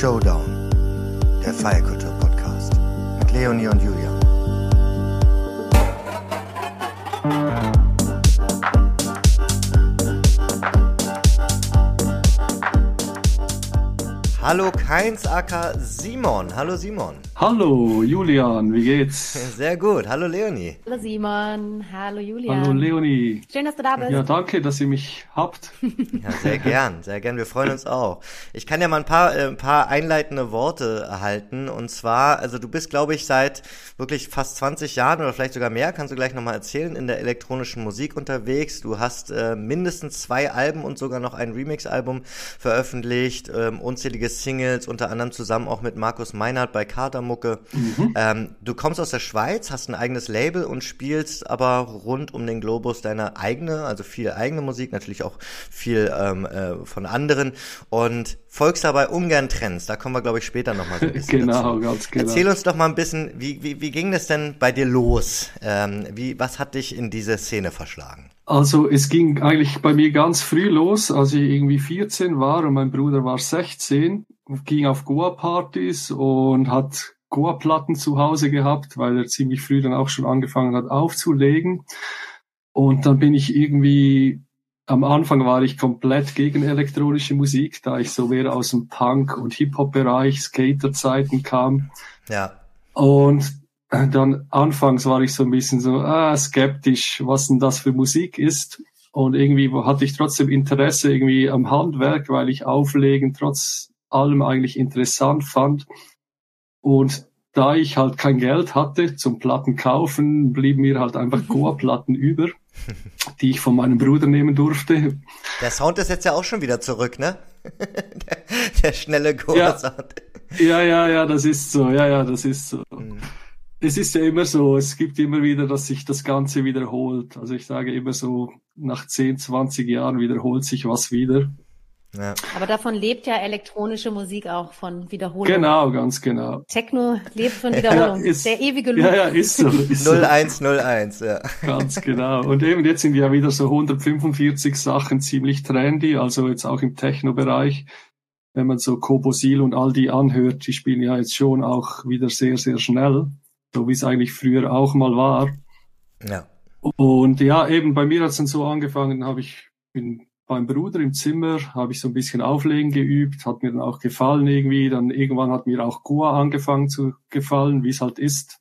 Showdown, der Feierkultur-Podcast mit Leonie und Julian. Hallo Keins Acker Simon. Hallo Simon. Hallo Julian, wie geht's? Sehr gut. Hallo Leonie. Hallo Simon. Hallo Julian. Hallo Leonie. Schön, dass du da bist. Ja, danke, dass ihr mich habt. Ja, sehr gern, sehr gern. Wir freuen uns auch. Ich kann ja mal ein paar, äh, ein paar einleitende Worte erhalten. Und zwar, also du bist, glaube ich, seit wirklich fast 20 Jahren oder vielleicht sogar mehr, kannst du gleich nochmal erzählen, in der elektronischen Musik unterwegs. Du hast äh, mindestens zwei Alben und sogar noch ein Remix-Album veröffentlicht, ähm, unzählige Singles, unter anderem zusammen auch mit Markus Meinhardt bei Katermucke. Mhm. Ähm, du kommst aus der Schweiz, hast ein eigenes Label und spielst aber rund um den Globus deine eigene, also viel eigene Musik, natürlich auch viel ähm, äh, von anderen und folgst dabei ungern Trends. Da kommen wir, glaube ich, später nochmal so ein bisschen Genau, dazu. ganz genau. Erzähl uns doch mal ein bisschen, wie, wie, wie ging das denn bei dir los? Ähm, wie, was hat dich in diese Szene verschlagen? Also es ging eigentlich bei mir ganz früh los, als ich irgendwie 14 war und mein Bruder war 16, ging auf Goa-Partys und hat Goa-Platten zu Hause gehabt, weil er ziemlich früh dann auch schon angefangen hat aufzulegen. Und dann bin ich irgendwie, am Anfang war ich komplett gegen elektronische Musik, da ich so mehr aus dem Punk- und Hip-Hop-Bereich, Skater-Zeiten kam. Ja. Und dann anfangs war ich so ein bisschen so ah, skeptisch, was denn das für Musik ist. Und irgendwie hatte ich trotzdem Interesse irgendwie am Handwerk, weil ich Auflegen trotz allem eigentlich interessant fand. Und da ich halt kein Geld hatte zum Platten kaufen, blieben mir halt einfach Goa-Platten über, die ich von meinem Bruder nehmen durfte. Der Sound ist jetzt ja auch schon wieder zurück, ne? der, der schnelle Goa-Sound. Ja, ja, ja, das ist so, ja, ja, das ist so. Mhm es ist ja immer so, es gibt immer wieder, dass sich das Ganze wiederholt. Also ich sage immer so, nach 10, 20 Jahren wiederholt sich was wieder. Ja. Aber davon lebt ja elektronische Musik auch von Wiederholung. Genau, ganz genau. Techno lebt von Wiederholung. Ja, ist, Der ewige Loop. Ja, ja, ist so. Ist 0101, so. ja. Ganz genau. Und eben jetzt sind ja wieder so 145 Sachen ziemlich trendy, also jetzt auch im Techno-Bereich. Wenn man so Kobosil und all die anhört, die spielen ja jetzt schon auch wieder sehr, sehr schnell so wie es eigentlich früher auch mal war. Ja. Und ja, eben bei mir hat es dann so angefangen, habe ich bin beim Bruder im Zimmer, habe ich so ein bisschen Auflegen geübt, hat mir dann auch gefallen irgendwie. Dann irgendwann hat mir auch Goa angefangen zu gefallen, wie es halt ist.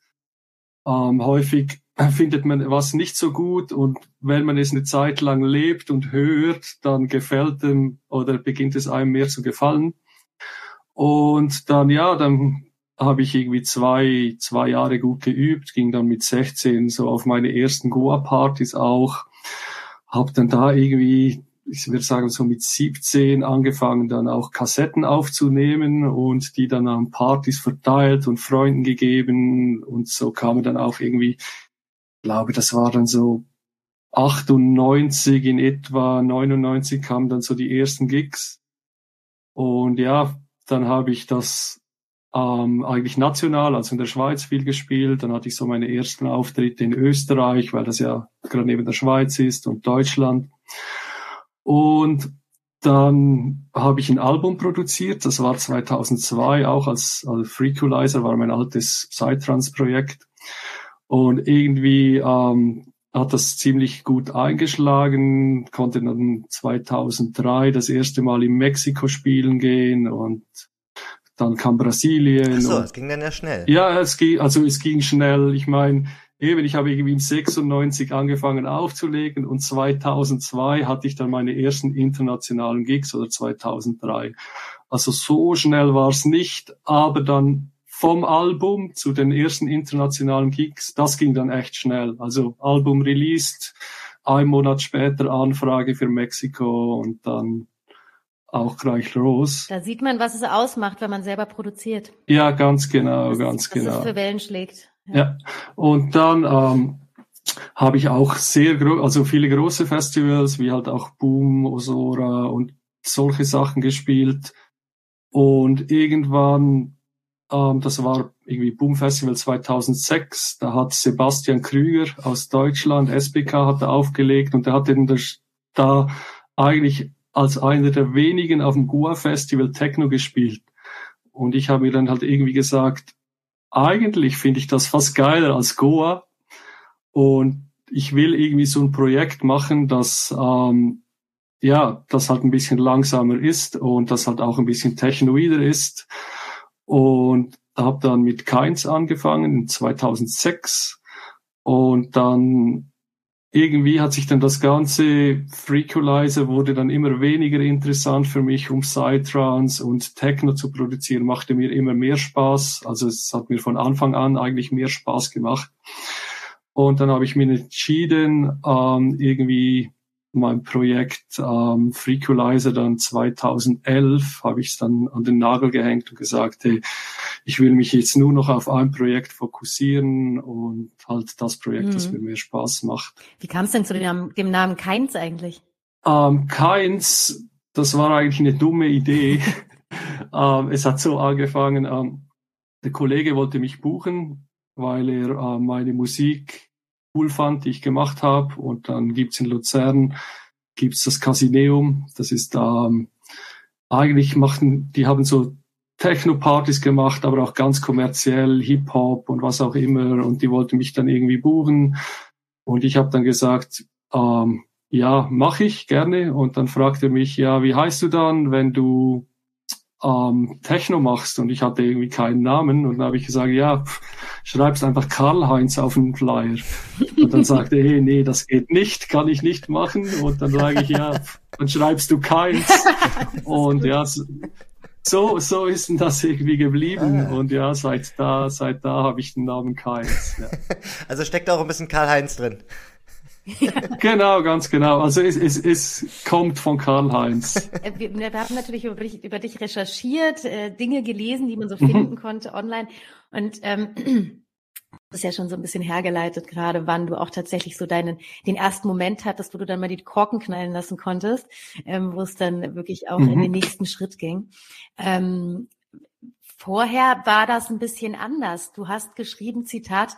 Ähm, häufig findet man was nicht so gut und wenn man es eine Zeit lang lebt und hört, dann gefällt dem oder beginnt es einem mehr zu gefallen. Und dann, ja, dann habe ich irgendwie zwei, zwei Jahre gut geübt, ging dann mit 16 so auf meine ersten Goa-Partys auch, habe dann da irgendwie, ich würde sagen so mit 17 angefangen, dann auch Kassetten aufzunehmen und die dann an Partys verteilt und Freunden gegeben und so kamen dann auch irgendwie, glaube, das war dann so 98 in etwa, 99 kamen dann so die ersten Gigs und ja, dann habe ich das ähm, eigentlich national, also in der Schweiz viel gespielt. Dann hatte ich so meine ersten Auftritte in Österreich, weil das ja gerade neben der Schweiz ist und Deutschland. Und dann habe ich ein Album produziert, das war 2002 auch als, als Frequalizer, war mein altes Psytrance-Projekt. Und irgendwie ähm, hat das ziemlich gut eingeschlagen, konnte dann 2003 das erste Mal in Mexiko spielen gehen und dann kam Brasilien. Ach so, es ging dann ja schnell. Ja, es ging, also es ging schnell. Ich meine, eben, ich habe irgendwie in 96 angefangen aufzulegen und 2002 hatte ich dann meine ersten internationalen Gigs oder 2003. Also so schnell war es nicht, aber dann vom Album zu den ersten internationalen Gigs, das ging dann echt schnell. Also Album released, ein Monat später Anfrage für Mexiko und dann auch gleich los. Da sieht man, was es ausmacht, wenn man selber produziert. Ja, ganz genau, was, ganz was genau. Was es für Wellen schlägt. Ja, und dann ähm, habe ich auch sehr groß, also viele große Festivals, wie halt auch Boom, Osora und solche Sachen gespielt. Und irgendwann, ähm, das war irgendwie Boom Festival 2006, da hat Sebastian Krüger aus Deutschland, SBK, hat er aufgelegt und der hat eben da eigentlich als einer der wenigen auf dem Goa Festival Techno gespielt. Und ich habe mir dann halt irgendwie gesagt, eigentlich finde ich das fast geiler als Goa. Und ich will irgendwie so ein Projekt machen, das ähm, ja, das halt ein bisschen langsamer ist und das halt auch ein bisschen technoider ist. Und habe dann mit Keins angefangen in 2006 und dann irgendwie hat sich dann das ganze Frequalizer wurde dann immer weniger interessant für mich, um Psytrance und Techno zu produzieren, machte mir immer mehr Spaß. Also es hat mir von Anfang an eigentlich mehr Spaß gemacht. Und dann habe ich mir entschieden, ähm, irgendwie mein Projekt ähm, Frequalizer dann 2011 habe ich es dann an den Nagel gehängt und gesagt, hey, ich will mich jetzt nur noch auf ein Projekt fokussieren und halt das Projekt, mhm. das mir mehr Spaß macht. Wie kam es denn zu dem, dem Namen Keins eigentlich? Ähm, Keins, das war eigentlich eine dumme Idee. ähm, es hat so angefangen, ähm, der Kollege wollte mich buchen, weil er äh, meine Musik cool fand, die ich gemacht habe. Und dann gibt's in Luzern gibt's das Casineum. Das ist da ähm, eigentlich machten, die haben so Techno-Partys gemacht, aber auch ganz kommerziell, Hip-Hop und was auch immer. Und die wollten mich dann irgendwie buchen. Und ich habe dann gesagt, ähm, ja, mache ich gerne. Und dann fragte mich, ja, wie heißt du dann, wenn du ähm, Techno machst und ich hatte irgendwie keinen Namen und dann habe ich gesagt, ja, schreibst einfach Karl-Heinz auf den Flyer. Und dann sagte er, hey, nee, das geht nicht, kann ich nicht machen. Und dann sage ich, ja, dann schreibst du keins. Und ja, so, so ist denn das irgendwie geblieben. Ah. Und ja, seit da, seit da habe ich den Namen Keins. Ja. Also steckt auch ein bisschen Karl-Heinz drin. genau, ganz genau. Also es, es, es kommt von Karl-Heinz. Äh, wir, wir, haben natürlich über dich, über dich recherchiert, äh, Dinge gelesen, die man so finden mhm. konnte online. Und ähm, das ist ja schon so ein bisschen hergeleitet gerade, wann du auch tatsächlich so deinen den ersten Moment hattest, wo du dann mal die Korken knallen lassen konntest, ähm, wo es dann wirklich auch mhm. in den nächsten Schritt ging. Ähm, vorher war das ein bisschen anders. Du hast geschrieben, Zitat,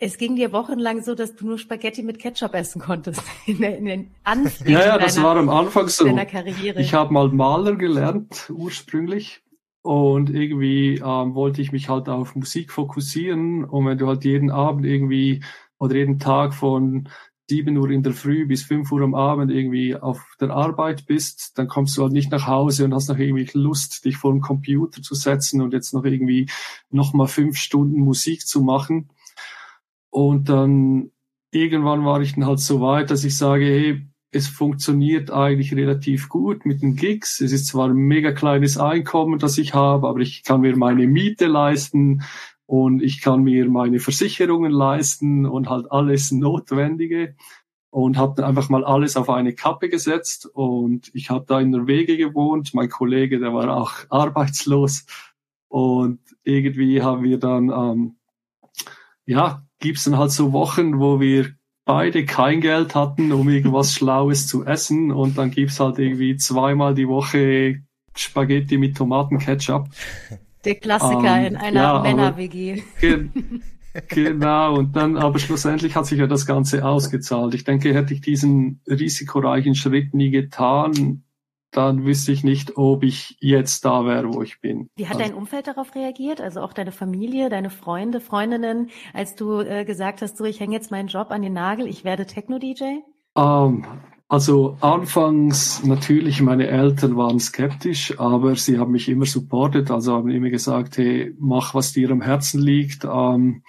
es ging dir wochenlang so, dass du nur Spaghetti mit Ketchup essen konntest in, der, in den Anfängen Ja, ja, das deiner, war am Anfang so. Karriere. Ich habe mal Maler gelernt ursprünglich und irgendwie ähm, wollte ich mich halt auf Musik fokussieren und wenn du halt jeden Abend irgendwie oder jeden Tag von 7 Uhr in der Früh bis 5 Uhr am Abend irgendwie auf der Arbeit bist, dann kommst du halt nicht nach Hause und hast noch irgendwie Lust, dich vor den Computer zu setzen und jetzt noch irgendwie nochmal fünf Stunden Musik zu machen. Und dann irgendwann war ich dann halt so weit, dass ich sage, hey, es funktioniert eigentlich relativ gut mit den Gigs. Es ist zwar ein mega kleines Einkommen, das ich habe, aber ich kann mir meine Miete leisten und ich kann mir meine Versicherungen leisten und halt alles Notwendige und habe dann einfach mal alles auf eine Kappe gesetzt und ich habe da in der Wege gewohnt. Mein Kollege, der war auch arbeitslos und irgendwie haben wir dann ähm, ja gibt's dann halt so Wochen, wo wir beide kein Geld hatten, um irgendwas Schlaues zu essen und dann gibt's halt irgendwie zweimal die Woche Spaghetti mit Tomatenketchup. Der Klassiker ähm, in einer ja, Männer-WG. Ge genau, und dann, aber schlussendlich hat sich ja das Ganze ausgezahlt. Ich denke, hätte ich diesen risikoreichen Schritt nie getan, dann wüsste ich nicht, ob ich jetzt da wäre, wo ich bin. Wie hat also, dein Umfeld darauf reagiert? Also auch deine Familie, deine Freunde, Freundinnen, als du äh, gesagt hast, so ich hänge jetzt meinen Job an den Nagel, ich werde Techno-DJ? Um, ähm, also anfangs natürlich, meine Eltern waren skeptisch, aber sie haben mich immer supportet, also haben immer gesagt, hey, mach, was dir am Herzen liegt. Um, ähm,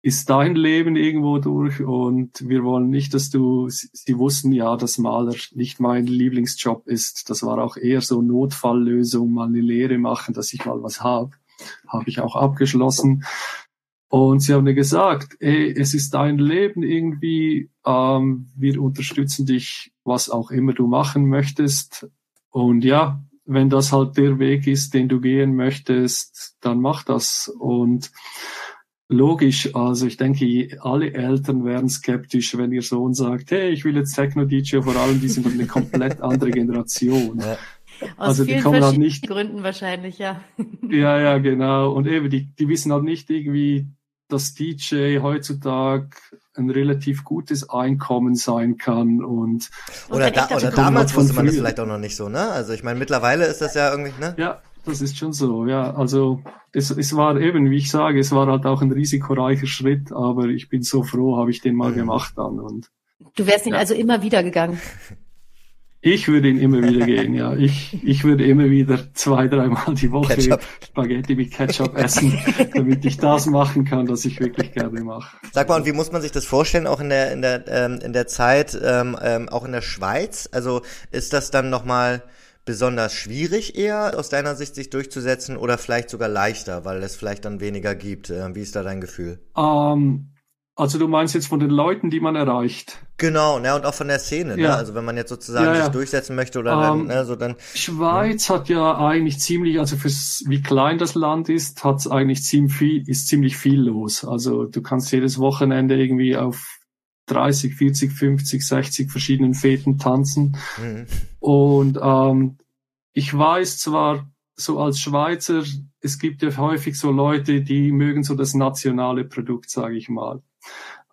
ist dein Leben irgendwo durch und wir wollen nicht, dass du, sie wussten ja, dass Maler nicht mein Lieblingsjob ist. Das war auch eher so Notfalllösung, mal eine Lehre machen, dass ich mal was habe. Habe ich auch abgeschlossen. Und sie haben mir gesagt, ey, es ist dein Leben irgendwie, ähm, wir unterstützen dich, was auch immer du machen möchtest. Und ja, wenn das halt der Weg ist, den du gehen möchtest, dann mach das. Und Logisch, also ich denke, alle Eltern wären skeptisch, wenn ihr Sohn sagt, hey, ich will jetzt Techno-DJ, vor allem die sind eine komplett andere Generation. Ja. Aus also die kommen halt nicht Gründen wahrscheinlich, ja. Ja, ja, genau. Und eben, die, die wissen halt nicht irgendwie, dass DJ heutzutage ein relativ gutes Einkommen sein kann und oder, da, oder damals wusste man das vielleicht auch noch nicht so, ne? Also ich meine, mittlerweile ist das ja irgendwie, ne? Ja, das ist schon so, ja. Also es, es war eben, wie ich sage, es war halt auch ein risikoreicher Schritt, aber ich bin so froh, habe ich den mal gemacht dann. Und, du wärst ihn ja. also immer wieder gegangen. Ich würde ihn immer wieder gehen, ja. Ich, ich würde immer wieder zwei, dreimal die Woche Ketchup. Spaghetti mit Ketchup essen, damit ich das machen kann, was ich wirklich gerne mache. Sag mal, und wie muss man sich das vorstellen, auch in der, in der, ähm, in der Zeit, ähm, ähm, auch in der Schweiz? Also ist das dann nochmal besonders schwierig eher aus deiner Sicht sich durchzusetzen oder vielleicht sogar leichter, weil es vielleicht dann weniger gibt? Äh, wie ist da dein Gefühl? Ähm, also du meinst jetzt von den Leuten, die man erreicht? Genau, ne, und auch von der Szene, ne? ja. ne? Also wenn man jetzt sozusagen ja, ja. sich durchsetzen möchte oder ähm, dann, ne, so dann. Schweiz hat ja eigentlich ziemlich, also fürs wie klein das Land ist, hat eigentlich ziemlich viel, ist ziemlich viel los. Also du kannst jedes Wochenende irgendwie auf 30, 40, 50, 60 verschiedenen Feten tanzen. Mhm. Und ähm, ich weiß zwar so als Schweizer, es gibt ja häufig so Leute, die mögen so das nationale Produkt, sage ich mal.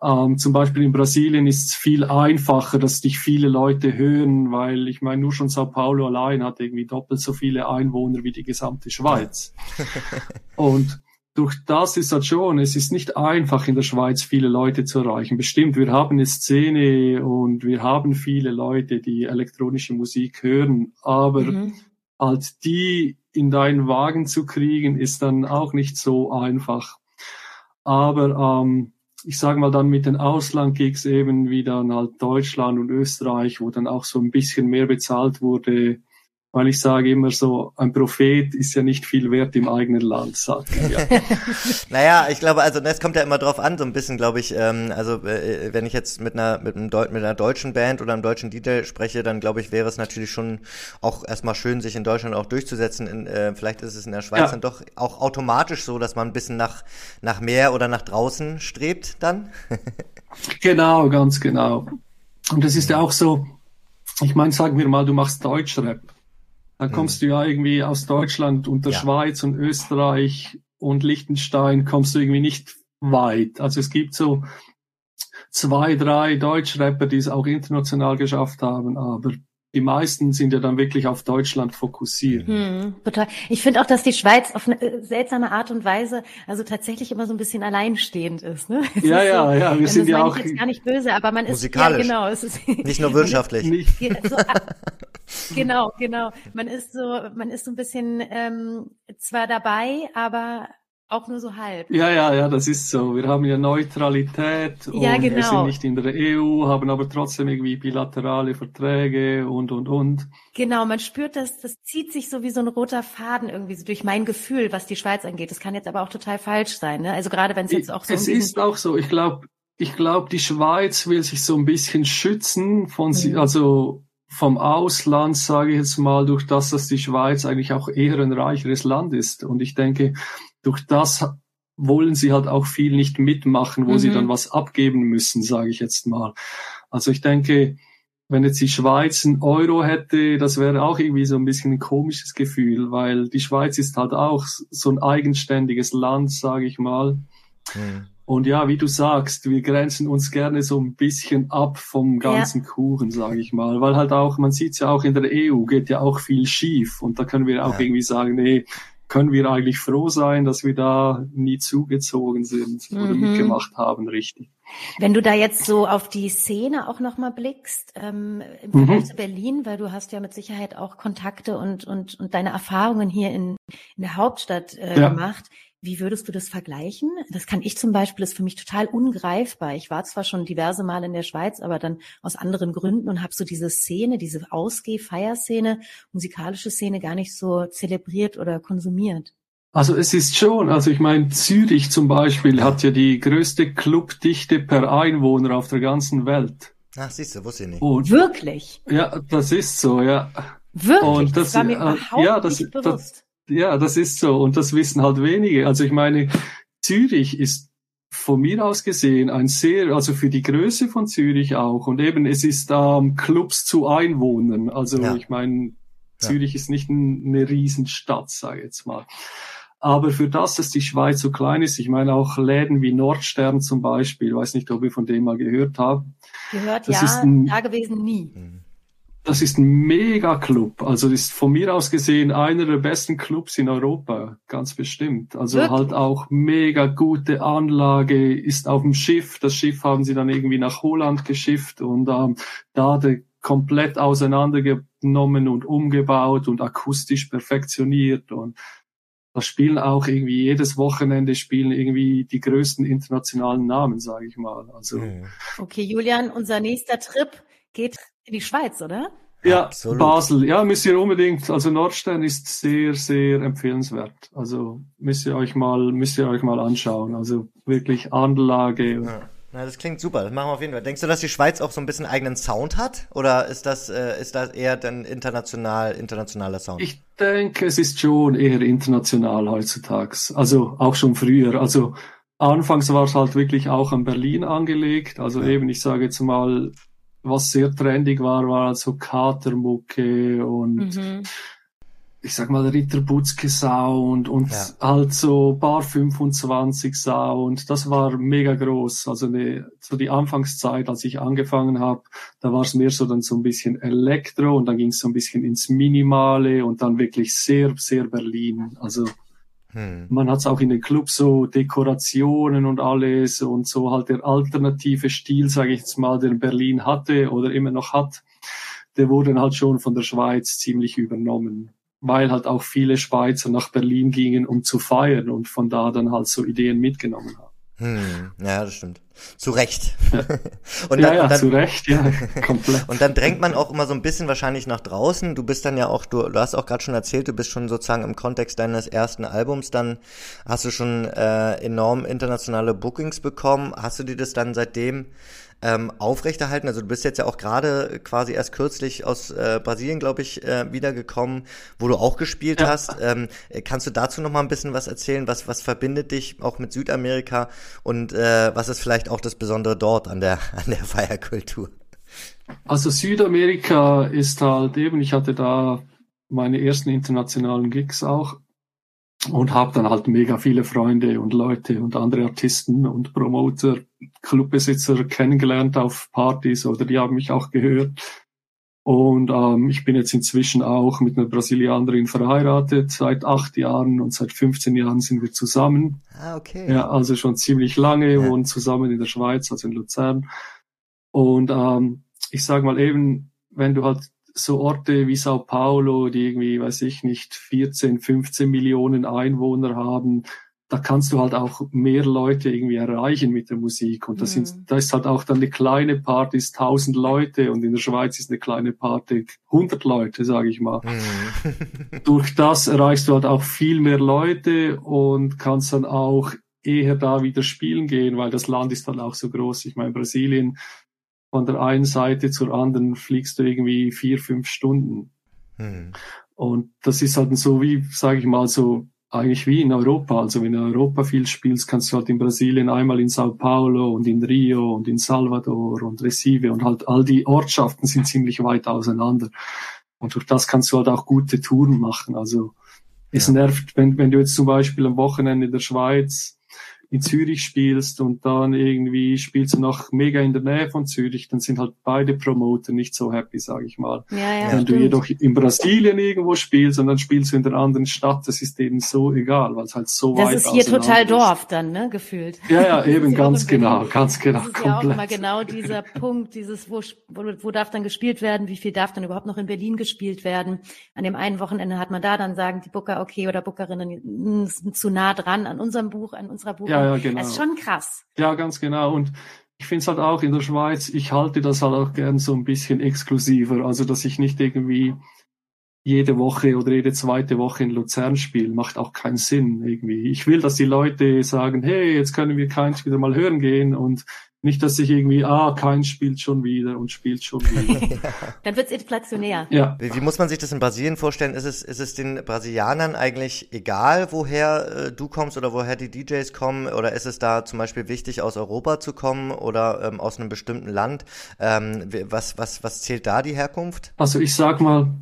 Ähm, zum Beispiel in Brasilien ist es viel einfacher, dass dich viele Leute hören, weil ich meine, nur schon Sao Paulo allein hat irgendwie doppelt so viele Einwohner wie die gesamte Schweiz. Und durch das ist das schon, es ist nicht einfach in der Schweiz viele Leute zu erreichen. Bestimmt, wir haben eine Szene und wir haben viele Leute, die elektronische Musik hören, aber mhm. halt die in deinen Wagen zu kriegen, ist dann auch nicht so einfach. Aber ähm, ich sage mal dann mit den Auslandgigs eben wie dann halt Deutschland und Österreich, wo dann auch so ein bisschen mehr bezahlt wurde, weil ich sage immer so, ein Prophet ist ja nicht viel wert im eigenen Land, sagt ja. naja, ich glaube, also das kommt ja immer drauf an, so ein bisschen, glaube ich, ähm, also äh, wenn ich jetzt mit einer mit, einem Deu mit einer deutschen Band oder einem deutschen DJ spreche, dann glaube ich, wäre es natürlich schon auch erstmal schön, sich in Deutschland auch durchzusetzen. In, äh, vielleicht ist es in der Schweiz ja. dann doch auch automatisch so, dass man ein bisschen nach nach mehr oder nach draußen strebt dann. genau, ganz genau. Und das ist ja auch so, ich meine, sagen wir mal, du machst Deutschrap dann kommst mhm. du ja irgendwie aus Deutschland und der ja. Schweiz und Österreich und Liechtenstein kommst du irgendwie nicht weit. Also es gibt so zwei, drei Deutschrapper, die es auch international geschafft haben, aber die meisten sind ja dann wirklich auf Deutschland fokussiert. Hm, total. Ich finde auch, dass die Schweiz auf eine äh, seltsame Art und Weise also tatsächlich immer so ein bisschen alleinstehend ist. Ne? Es ja, ist ja, so, ja. Wir sind ja auch ich jetzt gar nicht böse, aber man ist musikalisch. Ja, genau. Es ist, nicht nur wirtschaftlich. nicht. So, genau, genau. Man ist so, man ist so ein bisschen ähm, zwar dabei, aber auch nur so halb. Ja, ja, ja, das ist so. Wir haben ja Neutralität und ja, genau. wir sind nicht in der EU, haben aber trotzdem irgendwie bilaterale Verträge und, und, und. Genau, man spürt das, das zieht sich so wie so ein roter Faden irgendwie so durch mein Gefühl, was die Schweiz angeht. Das kann jetzt aber auch total falsch sein, ne? Also gerade wenn es jetzt auch so. Es ist auch so. Ich glaube, ich glaube, die Schweiz will sich so ein bisschen schützen von, mhm. also vom Ausland, sage ich jetzt mal, durch das, dass die Schweiz eigentlich auch eher ein reicheres Land ist. Und ich denke, durch das wollen sie halt auch viel nicht mitmachen, wo mhm. sie dann was abgeben müssen, sage ich jetzt mal. Also ich denke, wenn jetzt die Schweiz ein Euro hätte, das wäre auch irgendwie so ein bisschen ein komisches Gefühl, weil die Schweiz ist halt auch so ein eigenständiges Land, sage ich mal. Mhm. Und ja, wie du sagst, wir grenzen uns gerne so ein bisschen ab vom ganzen ja. Kuchen, sage ich mal, weil halt auch, man sieht ja auch in der EU, geht ja auch viel schief und da können wir auch ja. irgendwie sagen, nee, können wir eigentlich froh sein, dass wir da nie zugezogen sind oder mhm. mitgemacht haben, richtig. Wenn du da jetzt so auf die Szene auch nochmal blickst, ähm, im Vergleich mhm. zu Berlin, weil du hast ja mit Sicherheit auch Kontakte und, und, und deine Erfahrungen hier in, in der Hauptstadt äh, ja. gemacht. Wie würdest du das vergleichen? Das kann ich zum Beispiel, ist für mich total ungreifbar. Ich war zwar schon diverse Mal in der Schweiz, aber dann aus anderen Gründen und habe so diese Szene, diese Ausgeh-Feierszene, musikalische Szene gar nicht so zelebriert oder konsumiert. Also es ist schon, also ich meine, Zürich zum Beispiel hat ja die größte Clubdichte per Einwohner auf der ganzen Welt. Ach, siehst du, wusste ich nicht. Und, Wirklich? Ja, das ist so, ja. Wirklich? Und das, das war mir äh, überhaupt ja, das, nicht bewusst. Das, ja, das ist so und das wissen halt wenige. Also ich meine, Zürich ist von mir aus gesehen ein sehr, also für die Größe von Zürich auch und eben es ist ähm, Clubs zu Einwohnern. Also ja. ich meine, Zürich ja. ist nicht eine Riesenstadt, sage ich jetzt mal. Aber für das, dass die Schweiz so klein ist, ich meine auch Läden wie Nordstern zum Beispiel, weiß nicht, ob ihr von dem mal gehört habt. Gehört, das ja, ist ein, da gewesen nie. Das ist ein Mega-Club. Also ist von mir aus gesehen einer der besten Clubs in Europa, ganz bestimmt. Also Wirklich? halt auch mega gute Anlage, ist auf dem Schiff. Das Schiff haben sie dann irgendwie nach Holland geschifft und ähm, da der komplett auseinandergenommen und umgebaut und akustisch perfektioniert und da spielen auch irgendwie jedes Wochenende spielen irgendwie die größten internationalen Namen, sage ich mal. Also okay, Julian, unser nächster Trip geht in die Schweiz, oder? Ja, Absolut. Basel. Ja, müsst ihr unbedingt. Also Nordstein ist sehr, sehr empfehlenswert. Also müsst ihr euch mal, müsst ihr euch mal anschauen. Also wirklich Anlage. Ja. Na, das klingt super. Das machen wir auf jeden Fall. Denkst du, dass die Schweiz auch so ein bisschen eigenen Sound hat? Oder ist das, äh, ist das eher dann international, internationaler Sound? Ich denke, es ist schon eher international heutzutage. Also auch schon früher. Also anfangs war es halt wirklich auch an Berlin angelegt. Also ja. eben, ich sage jetzt mal, was sehr trendig war, war also Katermucke und mhm. ich sag mal Ritterbutzke Sound und ja. halt so Bar 25 Sound. Das war mega groß. Also eine, so die Anfangszeit, als ich angefangen habe, da war es mehr so dann so ein bisschen Elektro und dann ging es so ein bisschen ins Minimale und dann wirklich sehr, sehr Berlin. Also hm. Man hat es auch in den Clubs so Dekorationen und alles und so halt der alternative Stil, sage ich jetzt mal, den Berlin hatte oder immer noch hat, der wurde halt schon von der Schweiz ziemlich übernommen, weil halt auch viele Schweizer nach Berlin gingen, um zu feiern und von da dann halt so Ideen mitgenommen haben. Hm, ja, das stimmt. Zu Recht. Ja. und dann, ja, ja, und dann, zu Recht, ja, komplett. und dann drängt man auch immer so ein bisschen wahrscheinlich nach draußen. Du bist dann ja auch, du, du hast auch gerade schon erzählt, du bist schon sozusagen im Kontext deines ersten Albums, dann hast du schon äh, enorm internationale Bookings bekommen. Hast du dir das dann seitdem ähm, aufrechterhalten? Also du bist jetzt ja auch gerade quasi erst kürzlich aus äh, Brasilien, glaube ich, äh, wiedergekommen, wo du auch gespielt ja. hast. Ähm, kannst du dazu noch mal ein bisschen was erzählen? Was, was verbindet dich auch mit Südamerika und äh, was ist vielleicht auch das Besondere dort an der, an der Feierkultur? Also Südamerika ist halt eben, ich hatte da meine ersten internationalen Gigs auch und habe dann halt mega viele Freunde und Leute und andere Artisten und Promoter, Clubbesitzer kennengelernt auf Partys oder die haben mich auch gehört. Und ähm, ich bin jetzt inzwischen auch mit einer Brasilianerin verheiratet, seit acht Jahren und seit 15 Jahren sind wir zusammen. Ah, okay. Ja, also schon ziemlich lange, ja. wohnen zusammen in der Schweiz, also in Luzern. Und ähm, ich sage mal eben, wenn du halt so Orte wie Sao Paulo, die irgendwie, weiß ich nicht, 14, 15 Millionen Einwohner haben, da kannst du halt auch mehr Leute irgendwie erreichen mit der Musik. Und das, mhm. sind, da ist halt auch dann eine kleine Party, ist 1000 Leute und in der Schweiz ist eine kleine Party 100 Leute, sage ich mal. Mhm. Durch das erreichst du halt auch viel mehr Leute und kannst dann auch eher da wieder spielen gehen, weil das Land ist dann auch so groß. Ich meine, Brasilien von der einen Seite zur anderen fliegst du irgendwie vier, fünf Stunden. Hm. Und das ist halt so wie, sage ich mal, so eigentlich wie in Europa. Also wenn du in Europa viel spielst, kannst du halt in Brasilien einmal in Sao Paulo und in Rio und in Salvador und Recife und halt all die Ortschaften sind ziemlich weit auseinander. Und durch das kannst du halt auch gute Touren machen. Also es ja. nervt, wenn, wenn du jetzt zum Beispiel am Wochenende in der Schweiz in Zürich spielst und dann irgendwie spielst du noch mega in der Nähe von Zürich, dann sind halt beide Promoter nicht so happy, sage ich mal. Ja, ja, Wenn stimmt. du jedoch in Brasilien irgendwo spielst und dann spielst du in der anderen Stadt, das ist denen so egal, weil es halt so das weit ist hier total ist. Dorf dann, ne, gefühlt. Ja, ja, eben ganz genau, ganz genau. Das ist komplett. ja auch immer genau dieser Punkt, dieses, wo, wo, wo darf dann gespielt werden, wie viel darf dann überhaupt noch in Berlin gespielt werden. An dem einen Wochenende hat man da dann sagen die Booker okay oder Bookerinnen zu nah dran an unserem Buch, an unserer Buch ja, ja, genau. Das ist schon krass. Ja, ganz genau. Und ich finde es halt auch in der Schweiz, ich halte das halt auch gern so ein bisschen exklusiver. Also, dass ich nicht irgendwie jede Woche oder jede zweite Woche in Luzern spiele, macht auch keinen Sinn irgendwie. Ich will, dass die Leute sagen, hey, jetzt können wir keins wieder mal hören gehen und nicht, dass sich irgendwie, ah, kein spielt schon wieder und spielt schon wieder. Dann wird's inflationär. Ja. Wie, wie, muss man sich das in Brasilien vorstellen? Ist es, ist es den Brasilianern eigentlich egal, woher äh, du kommst oder woher die DJs kommen? Oder ist es da zum Beispiel wichtig, aus Europa zu kommen oder ähm, aus einem bestimmten Land? Ähm, was, was, was zählt da die Herkunft? Also ich sag mal,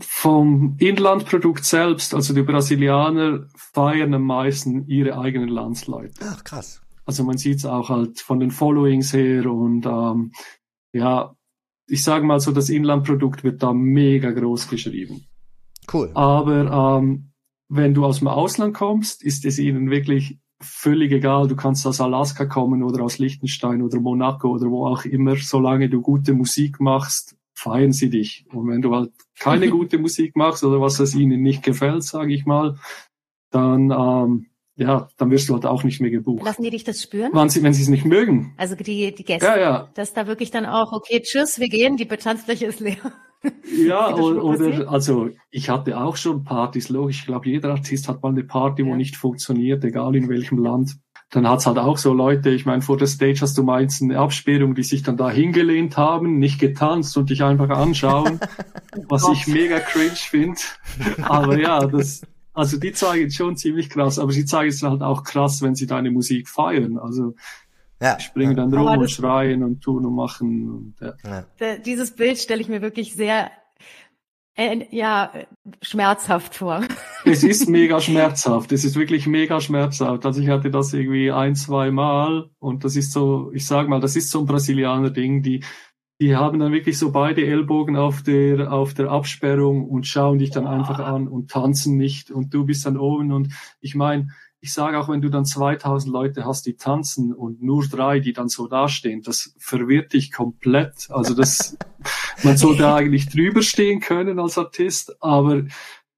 vom Inlandprodukt selbst, also die Brasilianer feiern am meisten ihre eigenen Landsleute. Ach, krass. Also man sieht es auch halt von den Followings her und ähm, ja, ich sage mal so, das Inlandprodukt wird da mega groß geschrieben. Cool. Aber ähm, wenn du aus dem Ausland kommst, ist es ihnen wirklich völlig egal. Du kannst aus Alaska kommen oder aus Liechtenstein oder Monaco oder wo auch immer. Solange du gute Musik machst, feiern sie dich. Und wenn du halt keine gute Musik machst oder was es ihnen nicht gefällt, sage ich mal, dann ähm, ja, dann wirst du halt auch nicht mehr gebucht. Lassen die dich das spüren? Wenn sie, wenn sie es nicht mögen. Also die, die Gäste. Ja, ja. Dass da wirklich dann auch, okay, tschüss, wir gehen, die Tanzfläche ist leer. Ja, oder, oder, also ich hatte auch schon Partys, logisch. Ich glaube, jeder Artist hat mal eine Party, ja. wo nicht funktioniert, egal in welchem Land. Dann hat's halt auch so Leute, ich meine, vor der Stage hast du meins eine Absperrung, die sich dann da hingelehnt haben, nicht getanzt und dich einfach anschauen, was ich mega cringe finde. Aber ja, das, also die zeigen schon ziemlich krass, aber sie zeigen es halt auch krass, wenn sie deine Musik feiern. Also ja, springen dann rum und schreien und tun und machen. Und, ja. ja. Dieses Bild stelle ich mir wirklich sehr äh, ja, schmerzhaft vor. Es ist mega schmerzhaft. Es ist wirklich mega schmerzhaft. Also ich hatte das irgendwie ein, zwei Mal und das ist so, ich sag mal, das ist so ein Brasilianer-Ding, die die haben dann wirklich so beide Ellbogen auf der, auf der Absperrung und schauen dich dann einfach an und tanzen nicht und du bist dann oben und ich meine, ich sage auch, wenn du dann 2000 Leute hast, die tanzen und nur drei, die dann so dastehen, das verwirrt dich komplett. Also das, man sollte eigentlich drüber stehen können als Artist, aber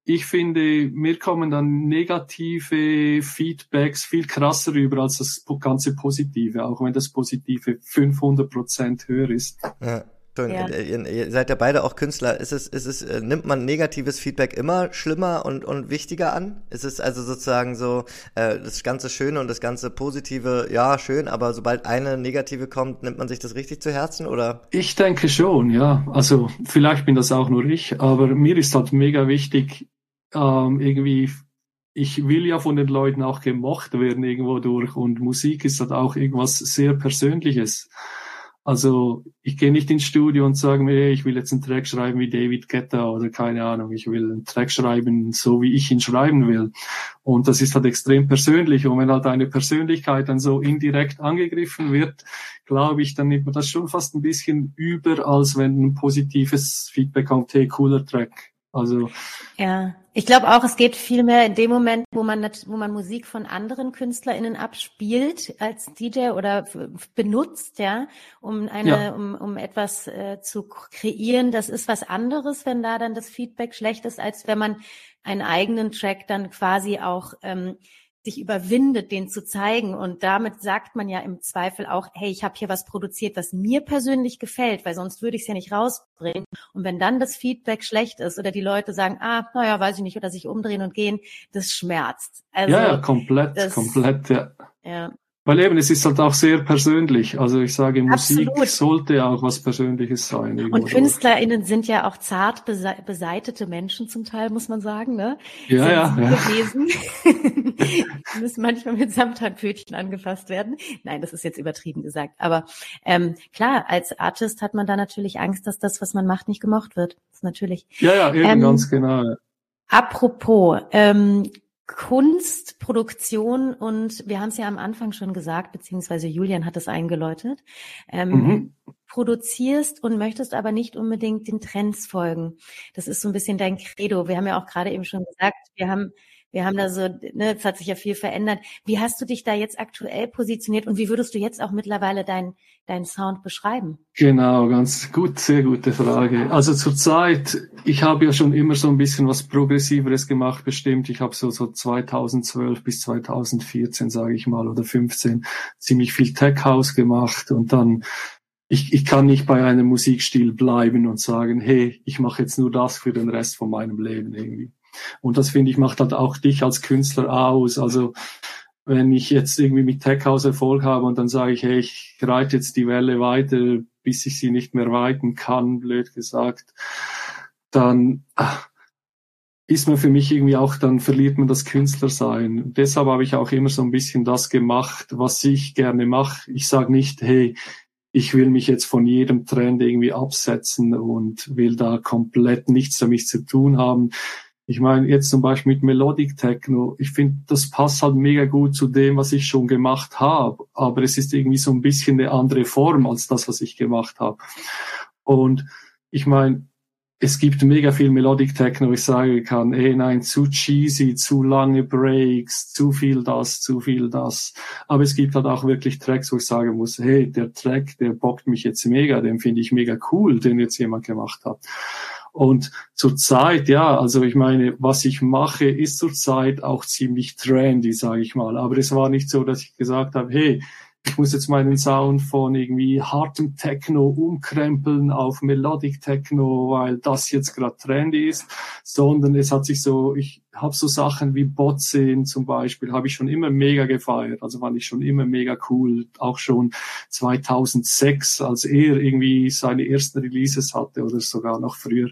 ich finde, mir kommen dann negative Feedbacks viel krasser rüber als das ganze Positive, auch wenn das Positive 500 Prozent höher ist. Ja. Ja. Ihr, ihr, seid ja beide auch Künstler. Ist es, ist es, äh, nimmt man negatives Feedback immer schlimmer und, und wichtiger an? Ist es also sozusagen so, äh, das ganze Schöne und das ganze Positive, ja, schön, aber sobald eine negative kommt, nimmt man sich das richtig zu Herzen, oder? Ich denke schon, ja. Also, vielleicht bin das auch nur ich, aber mir ist halt mega wichtig, ähm, irgendwie, ich will ja von den Leuten auch gemocht werden irgendwo durch und Musik ist halt auch irgendwas sehr Persönliches. Also ich gehe nicht ins Studio und sage mir, ich will jetzt einen Track schreiben wie David Guetta oder keine Ahnung, ich will einen Track schreiben, so wie ich ihn schreiben will. Und das ist halt extrem persönlich. Und wenn halt eine Persönlichkeit dann so indirekt angegriffen wird, glaube ich, dann nimmt man das schon fast ein bisschen über, als wenn ein positives Feedback kommt, hey, cooler Track. Also ja, ich glaube auch, es geht viel mehr in dem Moment, wo man wo man Musik von anderen KünstlerInnen abspielt als DJ oder benutzt, ja, um eine, ja. um, um etwas äh, zu kreieren. Das ist was anderes, wenn da dann das Feedback schlecht ist, als wenn man einen eigenen Track dann quasi auch ähm, sich überwindet, den zu zeigen. Und damit sagt man ja im Zweifel auch, hey, ich habe hier was produziert, was mir persönlich gefällt, weil sonst würde ich es ja nicht rausbringen. Und wenn dann das Feedback schlecht ist oder die Leute sagen, ah, naja, weiß ich nicht, oder sich umdrehen und gehen, das schmerzt. Also, ja, ja, komplett, das, komplett, ja. Ja, weil eben, es ist halt auch sehr persönlich. Also ich sage, Musik Absolut. sollte auch was Persönliches sein. Und KünstlerInnen sind ja auch zart beseitete Menschen zum Teil, muss man sagen. Ne? Ja, sind ja. ja. Gewesen. müssen manchmal mit Samthandpfötchen angefasst werden. Nein, das ist jetzt übertrieben gesagt. Aber ähm, klar, als Artist hat man da natürlich Angst, dass das, was man macht, nicht gemocht wird. Das ist natürlich. Ja, ja, eben ähm, ganz genau. Apropos, ähm, Kunstproduktion und wir haben es ja am Anfang schon gesagt, beziehungsweise Julian hat es eingeläutet, ähm, mhm. produzierst und möchtest aber nicht unbedingt den Trends folgen. Das ist so ein bisschen dein Credo. Wir haben ja auch gerade eben schon gesagt, wir haben wir haben da so, ne, es hat sich ja viel verändert. Wie hast du dich da jetzt aktuell positioniert und wie würdest du jetzt auch mittlerweile deinen dein Sound beschreiben? Genau, ganz gut, sehr gute Frage. Also zurzeit, ich habe ja schon immer so ein bisschen was Progressiveres gemacht, bestimmt. Ich habe so, so 2012 bis 2014, sage ich mal, oder 15, ziemlich viel Tech House gemacht und dann ich, ich kann nicht bei einem Musikstil bleiben und sagen, hey, ich mache jetzt nur das für den Rest von meinem Leben irgendwie. Und das finde ich macht halt auch dich als Künstler aus. Also wenn ich jetzt irgendwie mit Tech House Erfolg habe und dann sage ich, hey, ich reite jetzt die Welle weiter, bis ich sie nicht mehr reiten kann, blöd gesagt, dann ach, ist man für mich irgendwie auch, dann verliert man das Künstlersein. Deshalb habe ich auch immer so ein bisschen das gemacht, was ich gerne mache. Ich sage nicht, hey, ich will mich jetzt von jedem Trend irgendwie absetzen und will da komplett nichts damit zu tun haben. Ich meine, jetzt zum Beispiel mit Melodic Techno, ich finde, das passt halt mega gut zu dem, was ich schon gemacht habe. Aber es ist irgendwie so ein bisschen eine andere Form als das, was ich gemacht habe. Und ich meine, es gibt mega viel Melodic Techno, ich sagen kann, ey nein, zu cheesy, zu lange Breaks, zu viel das, zu viel das. Aber es gibt halt auch wirklich Tracks, wo ich sagen muss, hey, der Track, der bockt mich jetzt mega, den finde ich mega cool, den jetzt jemand gemacht hat. Und zurzeit, ja, also ich meine, was ich mache, ist zurzeit auch ziemlich trendy, sage ich mal. Aber es war nicht so, dass ich gesagt habe, hey, ich muss jetzt meinen Sound von irgendwie hartem Techno umkrempeln auf Melodic Techno, weil das jetzt gerade trendy ist, sondern es hat sich so, ich habe so Sachen wie Botzin zum Beispiel, habe ich schon immer mega gefeiert, also fand ich schon immer mega cool, auch schon 2006, als er irgendwie seine ersten Releases hatte oder sogar noch früher.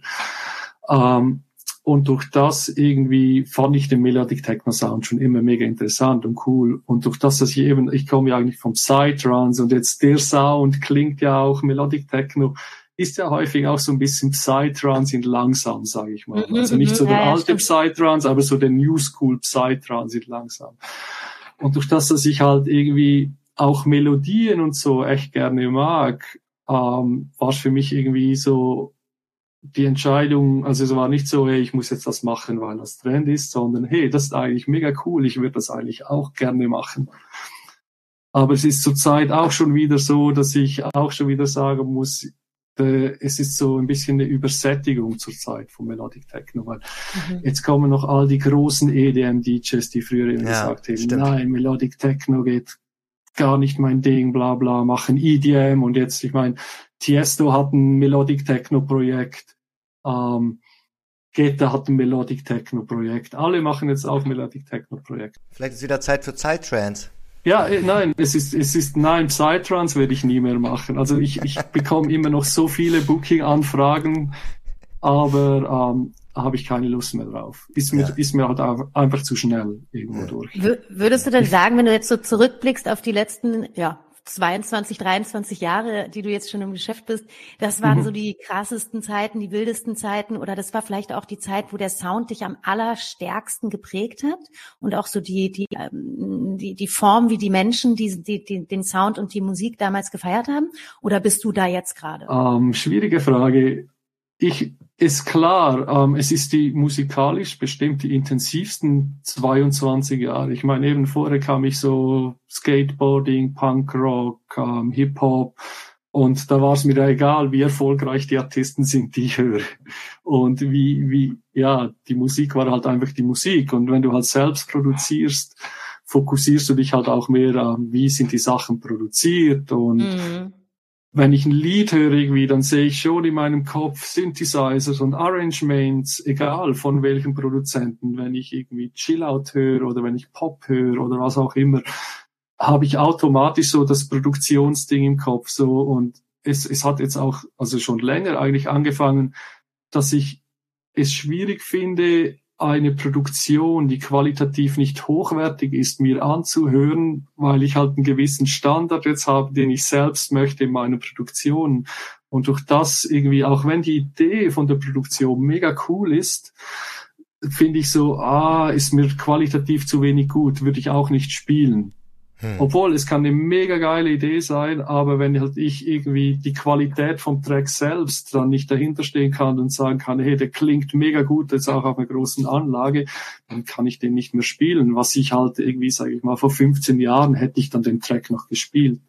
Ähm, und durch das irgendwie fand ich den Melodic Techno Sound schon immer mega interessant und cool. Und durch das, dass ich eben, ich komme ja eigentlich vom Psytrance und jetzt der Sound klingt ja auch Melodic Techno, ist ja häufig auch so ein bisschen Psytrance in langsam, sage ich mal. Mhm, also nicht so mhm. der ja, alte Psytrance, aber so der New School Psytrance in langsam. Und durch das, dass ich halt irgendwie auch Melodien und so echt gerne mag, ähm, war es für mich irgendwie so die Entscheidung, also es war nicht so, hey, ich muss jetzt das machen, weil das Trend ist, sondern hey, das ist eigentlich mega cool, ich würde das eigentlich auch gerne machen. Aber es ist zurzeit auch schon wieder so, dass ich auch schon wieder sagen muss, äh, es ist so ein bisschen eine Übersättigung zurzeit von Melodic Techno, weil mhm. jetzt kommen noch all die großen EDM-DJs, die früher immer ja, gesagt haben, stimmt. nein, Melodic Techno geht gar nicht mein Ding, bla bla, machen EDM und jetzt, ich meine, Tiesto hat ein Melodic Techno Projekt, ähm, Geta hat ein Melodic Techno Projekt. Alle machen jetzt auch Melodic Techno Projekt. Vielleicht ist wieder Zeit für Zeittrance. Ja, äh, nein, es ist, es ist, nein, Psytrance werde ich nie mehr machen. Also ich, ich bekomme immer noch so viele Booking-Anfragen, aber ähm, habe ich keine Lust mehr drauf. Ist mir, ja. ist mir halt einfach zu schnell irgendwo ja. durch. Würdest du denn sagen, wenn du jetzt so zurückblickst auf die letzten, ja, 22, 23 Jahre, die du jetzt schon im Geschäft bist, das waren mhm. so die krassesten Zeiten, die wildesten Zeiten oder das war vielleicht auch die Zeit, wo der Sound dich am allerstärksten geprägt hat und auch so die, die, ähm, die, die Form, wie die Menschen die, die, die, den Sound und die Musik damals gefeiert haben? Oder bist du da jetzt gerade? Ähm, schwierige Frage. Ich, ist klar, ähm, es ist die musikalisch bestimmt die intensivsten 22 Jahre. Ich meine, eben vorher kam ich so Skateboarding, Punkrock, ähm, Hip-Hop und da war es mir egal, wie erfolgreich die Artisten sind, die ich höre. Und wie, wie, ja, die Musik war halt einfach die Musik. Und wenn du halt selbst produzierst, fokussierst du dich halt auch mehr an, wie sind die Sachen produziert und mhm wenn ich ein Lied höre irgendwie, dann sehe ich schon in meinem Kopf Synthesizers und Arrangements, egal von welchem Produzenten. Wenn ich irgendwie Chill-Out höre oder wenn ich Pop höre oder was auch immer, habe ich automatisch so das Produktionsding im Kopf so und es, es hat jetzt auch, also schon länger eigentlich angefangen, dass ich es schwierig finde, eine Produktion, die qualitativ nicht hochwertig ist, mir anzuhören, weil ich halt einen gewissen Standard jetzt habe, den ich selbst möchte in meiner Produktion. Und durch das irgendwie, auch wenn die Idee von der Produktion mega cool ist, finde ich so, ah, ist mir qualitativ zu wenig gut, würde ich auch nicht spielen. Hm. Obwohl, es kann eine mega geile Idee sein, aber wenn halt ich irgendwie die Qualität vom Track selbst dann nicht dahinter stehen kann und sagen kann, hey, der klingt mega gut, jetzt auch auf einer großen Anlage, dann kann ich den nicht mehr spielen. Was ich halt irgendwie, sage ich mal, vor 15 Jahren hätte ich dann den Track noch gespielt.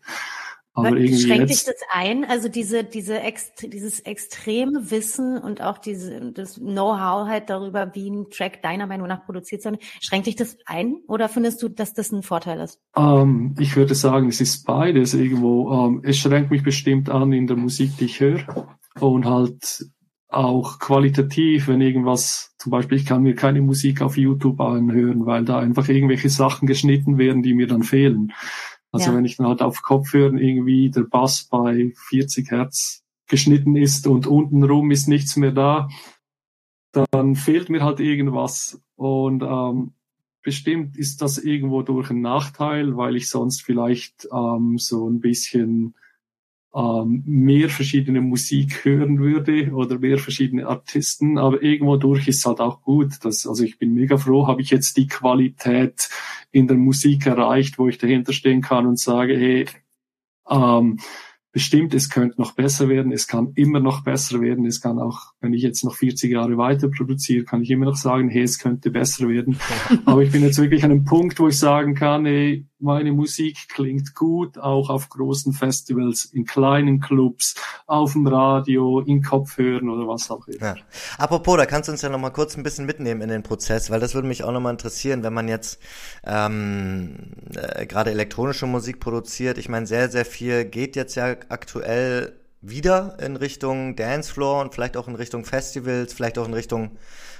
Aber irgendwie Schränkt dich das ein? Also diese, diese ex, dieses extreme Wissen und auch diese, das Know-how halt darüber, wie ein Track deiner Meinung nach produziert soll, schränkt dich das ein? Oder findest du, dass das ein Vorteil ist? Ähm, ich würde sagen, es ist beides irgendwo. Ähm, es schränkt mich bestimmt an in der Musik, die ich höre. Und halt auch qualitativ, wenn irgendwas, zum Beispiel, ich kann mir keine Musik auf YouTube anhören, weil da einfach irgendwelche Sachen geschnitten werden, die mir dann fehlen. Also ja. wenn ich dann halt auf Kopfhören irgendwie der Bass bei 40 Hertz geschnitten ist und untenrum ist nichts mehr da, dann fehlt mir halt irgendwas. Und ähm, bestimmt ist das irgendwo durch ein Nachteil, weil ich sonst vielleicht ähm, so ein bisschen ähm, mehr verschiedene Musik hören würde oder mehr verschiedene Artisten, aber irgendwo durch ist halt auch gut. Dass, also ich bin mega froh, habe ich jetzt die Qualität in der Musik erreicht, wo ich dahinter stehen kann und sage, hey, ähm, bestimmt, es könnte noch besser werden, es kann immer noch besser werden, es kann auch, wenn ich jetzt noch 40 Jahre weiter produziere, kann ich immer noch sagen, hey, es könnte besser werden. Aber ich bin jetzt wirklich an einem Punkt, wo ich sagen kann, hey, meine Musik klingt gut, auch auf großen Festivals, in kleinen Clubs, auf dem Radio, in Kopfhörern oder was auch immer. Ja. Apropos, da kannst du uns ja noch mal kurz ein bisschen mitnehmen in den Prozess, weil das würde mich auch noch mal interessieren, wenn man jetzt ähm, äh, gerade elektronische Musik produziert. Ich meine, sehr, sehr viel geht jetzt ja aktuell wieder in Richtung Dancefloor und vielleicht auch in Richtung Festivals, vielleicht auch in Richtung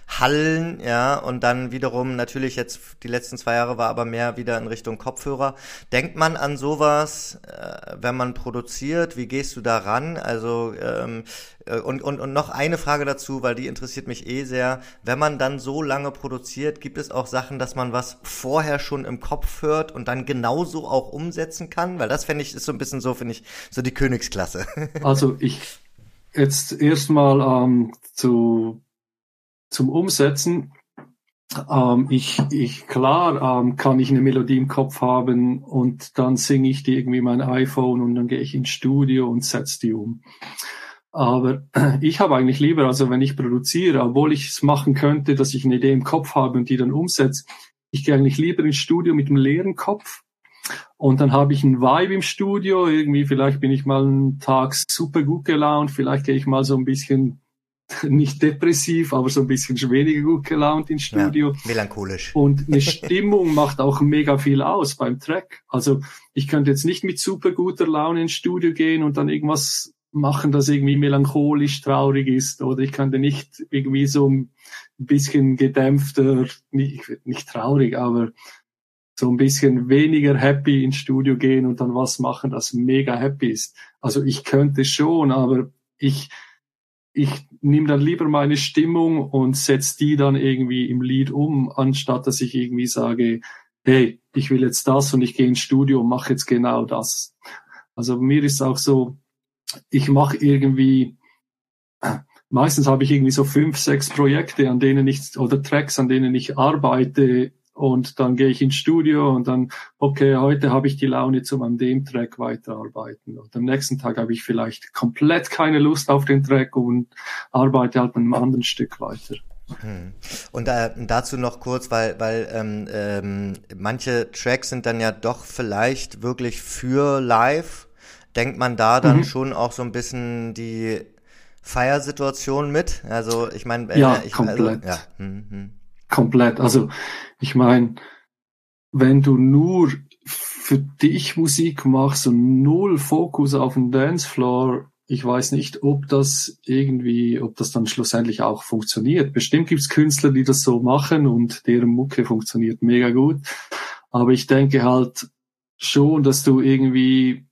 Hallen, ja, und dann wiederum natürlich jetzt die letzten zwei Jahre war aber mehr wieder in Richtung Kopfhörer. Denkt man an sowas, äh, wenn man produziert? Wie gehst du da ran? Also ähm, äh, und, und, und noch eine Frage dazu, weil die interessiert mich eh sehr. Wenn man dann so lange produziert, gibt es auch Sachen, dass man was vorher schon im Kopf hört und dann genauso auch umsetzen kann? Weil das finde ich, ist so ein bisschen so, finde ich, so die Königsklasse. Also ich jetzt erstmal ähm, zu zum Umsetzen. Ähm, ich, ich, klar, ähm, kann ich eine Melodie im Kopf haben und dann singe ich die irgendwie mein iPhone und dann gehe ich ins Studio und setze die um. Aber ich habe eigentlich lieber, also wenn ich produziere, obwohl ich es machen könnte, dass ich eine Idee im Kopf habe und die dann umsetze, ich gehe eigentlich lieber ins Studio mit einem leeren Kopf und dann habe ich einen Vibe im Studio. Irgendwie, vielleicht bin ich mal einen Tag super gut gelaunt, vielleicht gehe ich mal so ein bisschen nicht depressiv, aber so ein bisschen weniger gut gelaunt ins Studio. Ja, melancholisch. Und eine Stimmung macht auch mega viel aus beim Track. Also ich könnte jetzt nicht mit super guter Laune ins Studio gehen und dann irgendwas machen, das irgendwie melancholisch traurig ist. Oder ich könnte nicht irgendwie so ein bisschen gedämpfter, nicht, nicht traurig, aber so ein bisschen weniger happy ins Studio gehen und dann was machen, das mega happy ist. Also ich könnte schon, aber ich, ich nehme dann lieber meine Stimmung und setze die dann irgendwie im Lied um, anstatt dass ich irgendwie sage, hey, ich will jetzt das und ich gehe ins Studio und mache jetzt genau das. Also mir ist auch so, ich mache irgendwie, meistens habe ich irgendwie so fünf, sechs Projekte, an denen ich, oder Tracks, an denen ich arbeite und dann gehe ich ins Studio und dann, okay, heute habe ich die Laune zum an dem Track weiterarbeiten. Und am nächsten Tag habe ich vielleicht komplett keine Lust auf den Track und arbeite halt an einem anderen Stück weiter. Hm. Und äh, dazu noch kurz, weil, weil ähm, ähm, manche Tracks sind dann ja doch vielleicht wirklich für live. Denkt man da dann mhm. schon auch so ein bisschen die Feiersituation mit? Also ich meine, äh, ja, ich, also, komplett. Also, ja. Hm, hm komplett. Also ich meine, wenn du nur für dich Musik machst und null Fokus auf den Dancefloor, ich weiß nicht, ob das irgendwie, ob das dann schlussendlich auch funktioniert. Bestimmt gibt's Künstler, die das so machen und deren Mucke funktioniert mega gut. Aber ich denke halt schon, dass du irgendwie,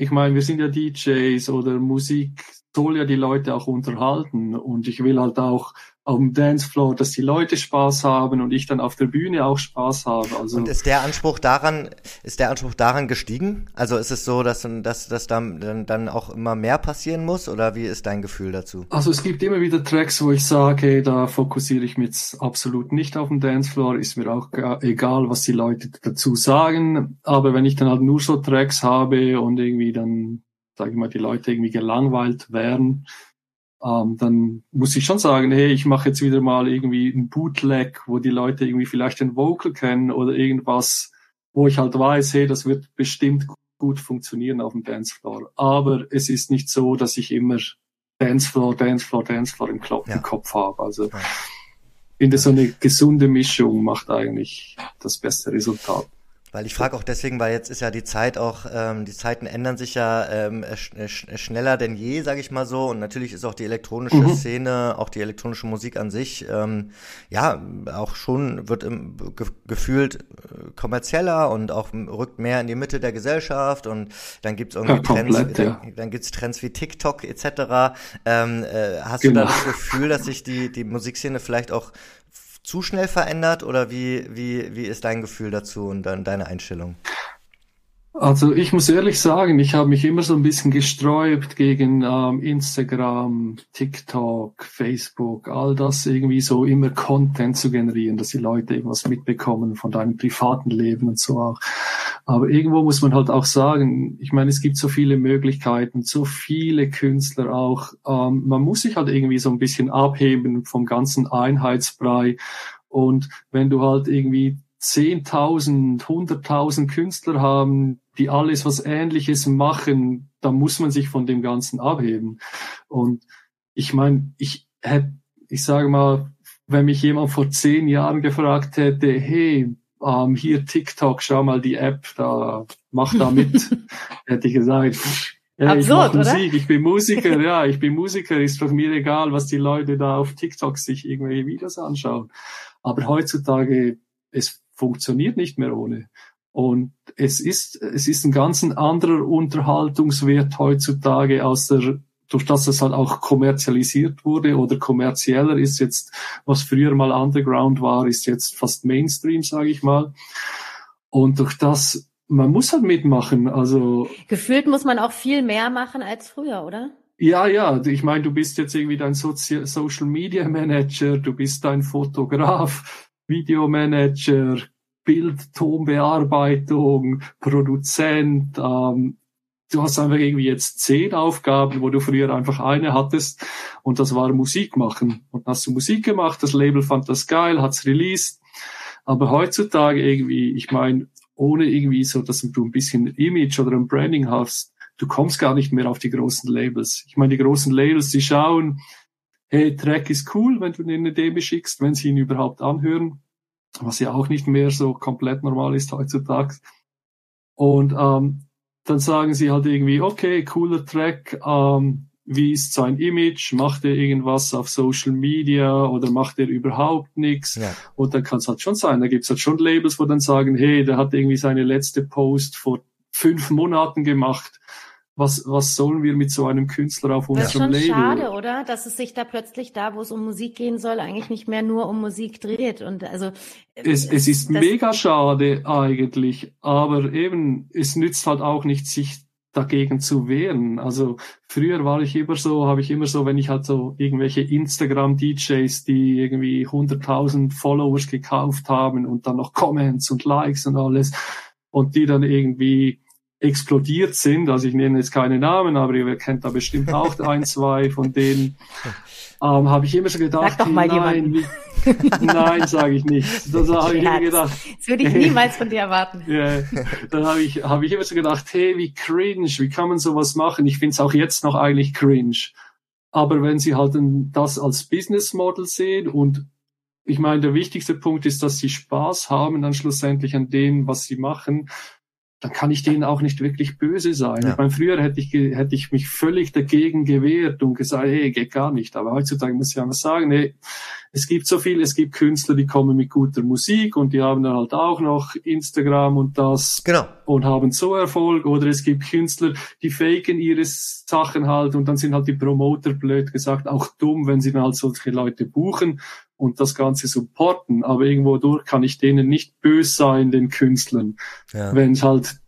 ich meine, wir sind ja DJs oder Musik soll ja die Leute auch unterhalten. Und ich will halt auch auf dem Dancefloor, dass die Leute Spaß haben und ich dann auf der Bühne auch Spaß habe. Also und ist der Anspruch daran, ist der Anspruch daran gestiegen? Also ist es so, dass, dass, dass dann, dann auch immer mehr passieren muss oder wie ist dein Gefühl dazu? Also es gibt immer wieder Tracks, wo ich sage, da fokussiere ich mich absolut nicht auf dem Dancefloor, ist mir auch egal, was die Leute dazu sagen. Aber wenn ich dann halt nur so Tracks habe und irgendwie dann, sage ich mal, die Leute irgendwie gelangweilt werden, ähm, dann muss ich schon sagen, hey, ich mache jetzt wieder mal irgendwie ein Bootleg, wo die Leute irgendwie vielleicht ein Vocal kennen oder irgendwas, wo ich halt weiß, hey, das wird bestimmt gut funktionieren auf dem Dancefloor. Aber es ist nicht so, dass ich immer Dancefloor, Dancefloor, Dancefloor im, Klop ja. im Kopf habe. Also ja. finde so eine gesunde Mischung macht eigentlich das beste Resultat. Weil ich frage auch deswegen, weil jetzt ist ja die Zeit auch, ähm, die Zeiten ändern sich ja ähm, sch sch schneller denn je, sage ich mal so. Und natürlich ist auch die elektronische mhm. Szene, auch die elektronische Musik an sich, ähm, ja, auch schon wird im, ge gefühlt äh, kommerzieller und auch rückt mehr in die Mitte der Gesellschaft. Und dann gibt's irgendwie ja, Trends, komplett, ja. dann, dann gibt's Trends wie TikTok etc. Ähm, äh, hast genau. du da das Gefühl, dass sich die die Musikszene vielleicht auch zu schnell verändert oder wie, wie, wie ist dein Gefühl dazu und dann deine Einstellung? Also ich muss ehrlich sagen, ich habe mich immer so ein bisschen gesträubt gegen ähm, Instagram, TikTok, Facebook, all das irgendwie so immer Content zu generieren, dass die Leute irgendwas mitbekommen von deinem privaten Leben und so auch. Aber irgendwo muss man halt auch sagen, ich meine, es gibt so viele Möglichkeiten, so viele Künstler auch. Ähm, man muss sich halt irgendwie so ein bisschen abheben vom ganzen Einheitsbrei. Und wenn du halt irgendwie 10.000, 100.000 Künstler haben, die alles was Ähnliches machen, dann muss man sich von dem Ganzen abheben. Und ich meine, ich hätte, ich sage mal, wenn mich jemand vor zehn Jahren gefragt hätte, hey, ähm, hier TikTok, schau mal die App, da mach da mit, hätte ich gesagt, ja, ich mache Musik, ich bin Musiker, ja, ich bin Musiker, ist doch mir egal, was die Leute da auf TikTok sich irgendwelche Videos anschauen. Aber heutzutage, es funktioniert nicht mehr ohne. Und es ist, es ist ein ganz anderer Unterhaltungswert heutzutage aus der durch das es halt auch kommerzialisiert wurde oder kommerzieller ist jetzt, was früher mal Underground war, ist jetzt fast Mainstream, sage ich mal. Und durch das, man muss halt mitmachen. Also gefühlt muss man auch viel mehr machen als früher, oder? Ja, ja, ich meine, du bist jetzt irgendwie dein Sozi Social Media Manager, du bist dein Fotograf, Videomanager, Bild, Tonbearbeitung, Produzent, ähm, du hast einfach irgendwie jetzt zehn Aufgaben, wo du früher einfach eine hattest und das war Musik machen. Und hast du Musik gemacht, das Label fand das geil, hat's released. Aber heutzutage irgendwie, ich meine, ohne irgendwie so, dass du ein bisschen Image oder ein Branding hast, du kommst gar nicht mehr auf die großen Labels. Ich meine, die großen Labels, die schauen, hey, Track ist cool, wenn du ihn eine Demo schickst, wenn sie ihn überhaupt anhören, was ja auch nicht mehr so komplett normal ist heutzutage. Und ähm, dann sagen sie halt irgendwie, okay, cooler Track, ähm, wie ist sein Image, macht er irgendwas auf Social Media oder macht er überhaupt nichts? Ja. Und dann kann es halt schon sein, da gibt's halt schon Labels, wo dann sagen, hey, der hat irgendwie seine letzte Post vor fünf Monaten gemacht was, was sollen wir mit so einem Künstler auf unserem? Das ist schon Label? schade, oder? Dass es sich da plötzlich da, wo es um Musik gehen soll, eigentlich nicht mehr nur um Musik dreht. Und also es, es ist mega schade eigentlich, aber eben es nützt halt auch nicht, sich dagegen zu wehren. Also früher war ich immer so, habe ich immer so, wenn ich halt so irgendwelche Instagram-DJs, die irgendwie 100.000 Followers gekauft haben und dann noch Comments und Likes und alles und die dann irgendwie explodiert sind. Also ich nenne jetzt keine Namen, aber ihr kennt da bestimmt auch ein, zwei von denen. Ähm, habe ich immer so gedacht, Sag doch mal nein, wie, nein, sage ich nicht. Das habe ich immer gedacht. Das würde ich niemals von dir erwarten. Ja, dann habe ich, habe ich immer so gedacht, hey, wie cringe, wie kann man sowas machen? Ich finde es auch jetzt noch eigentlich cringe. Aber wenn sie halt das als Business Model sehen und ich meine, der wichtigste Punkt ist, dass sie Spaß haben dann schlussendlich an dem, was sie machen dann kann ich denen auch nicht wirklich böse sein. Ja. Ich meine, früher hätte ich, hätte ich mich völlig dagegen gewehrt und gesagt, hey, geht gar nicht. Aber heutzutage muss ich einfach sagen, hey, es gibt so viel, es gibt Künstler, die kommen mit guter Musik und die haben dann halt auch noch Instagram und das genau. und haben so Erfolg. Oder es gibt Künstler, die faken ihre Sachen halt und dann sind halt die Promoter blöd gesagt auch dumm, wenn sie dann halt solche Leute buchen und das Ganze supporten. Aber irgendwo durch kann ich denen nicht böse sein, den Künstlern. Ja. Wenn es halt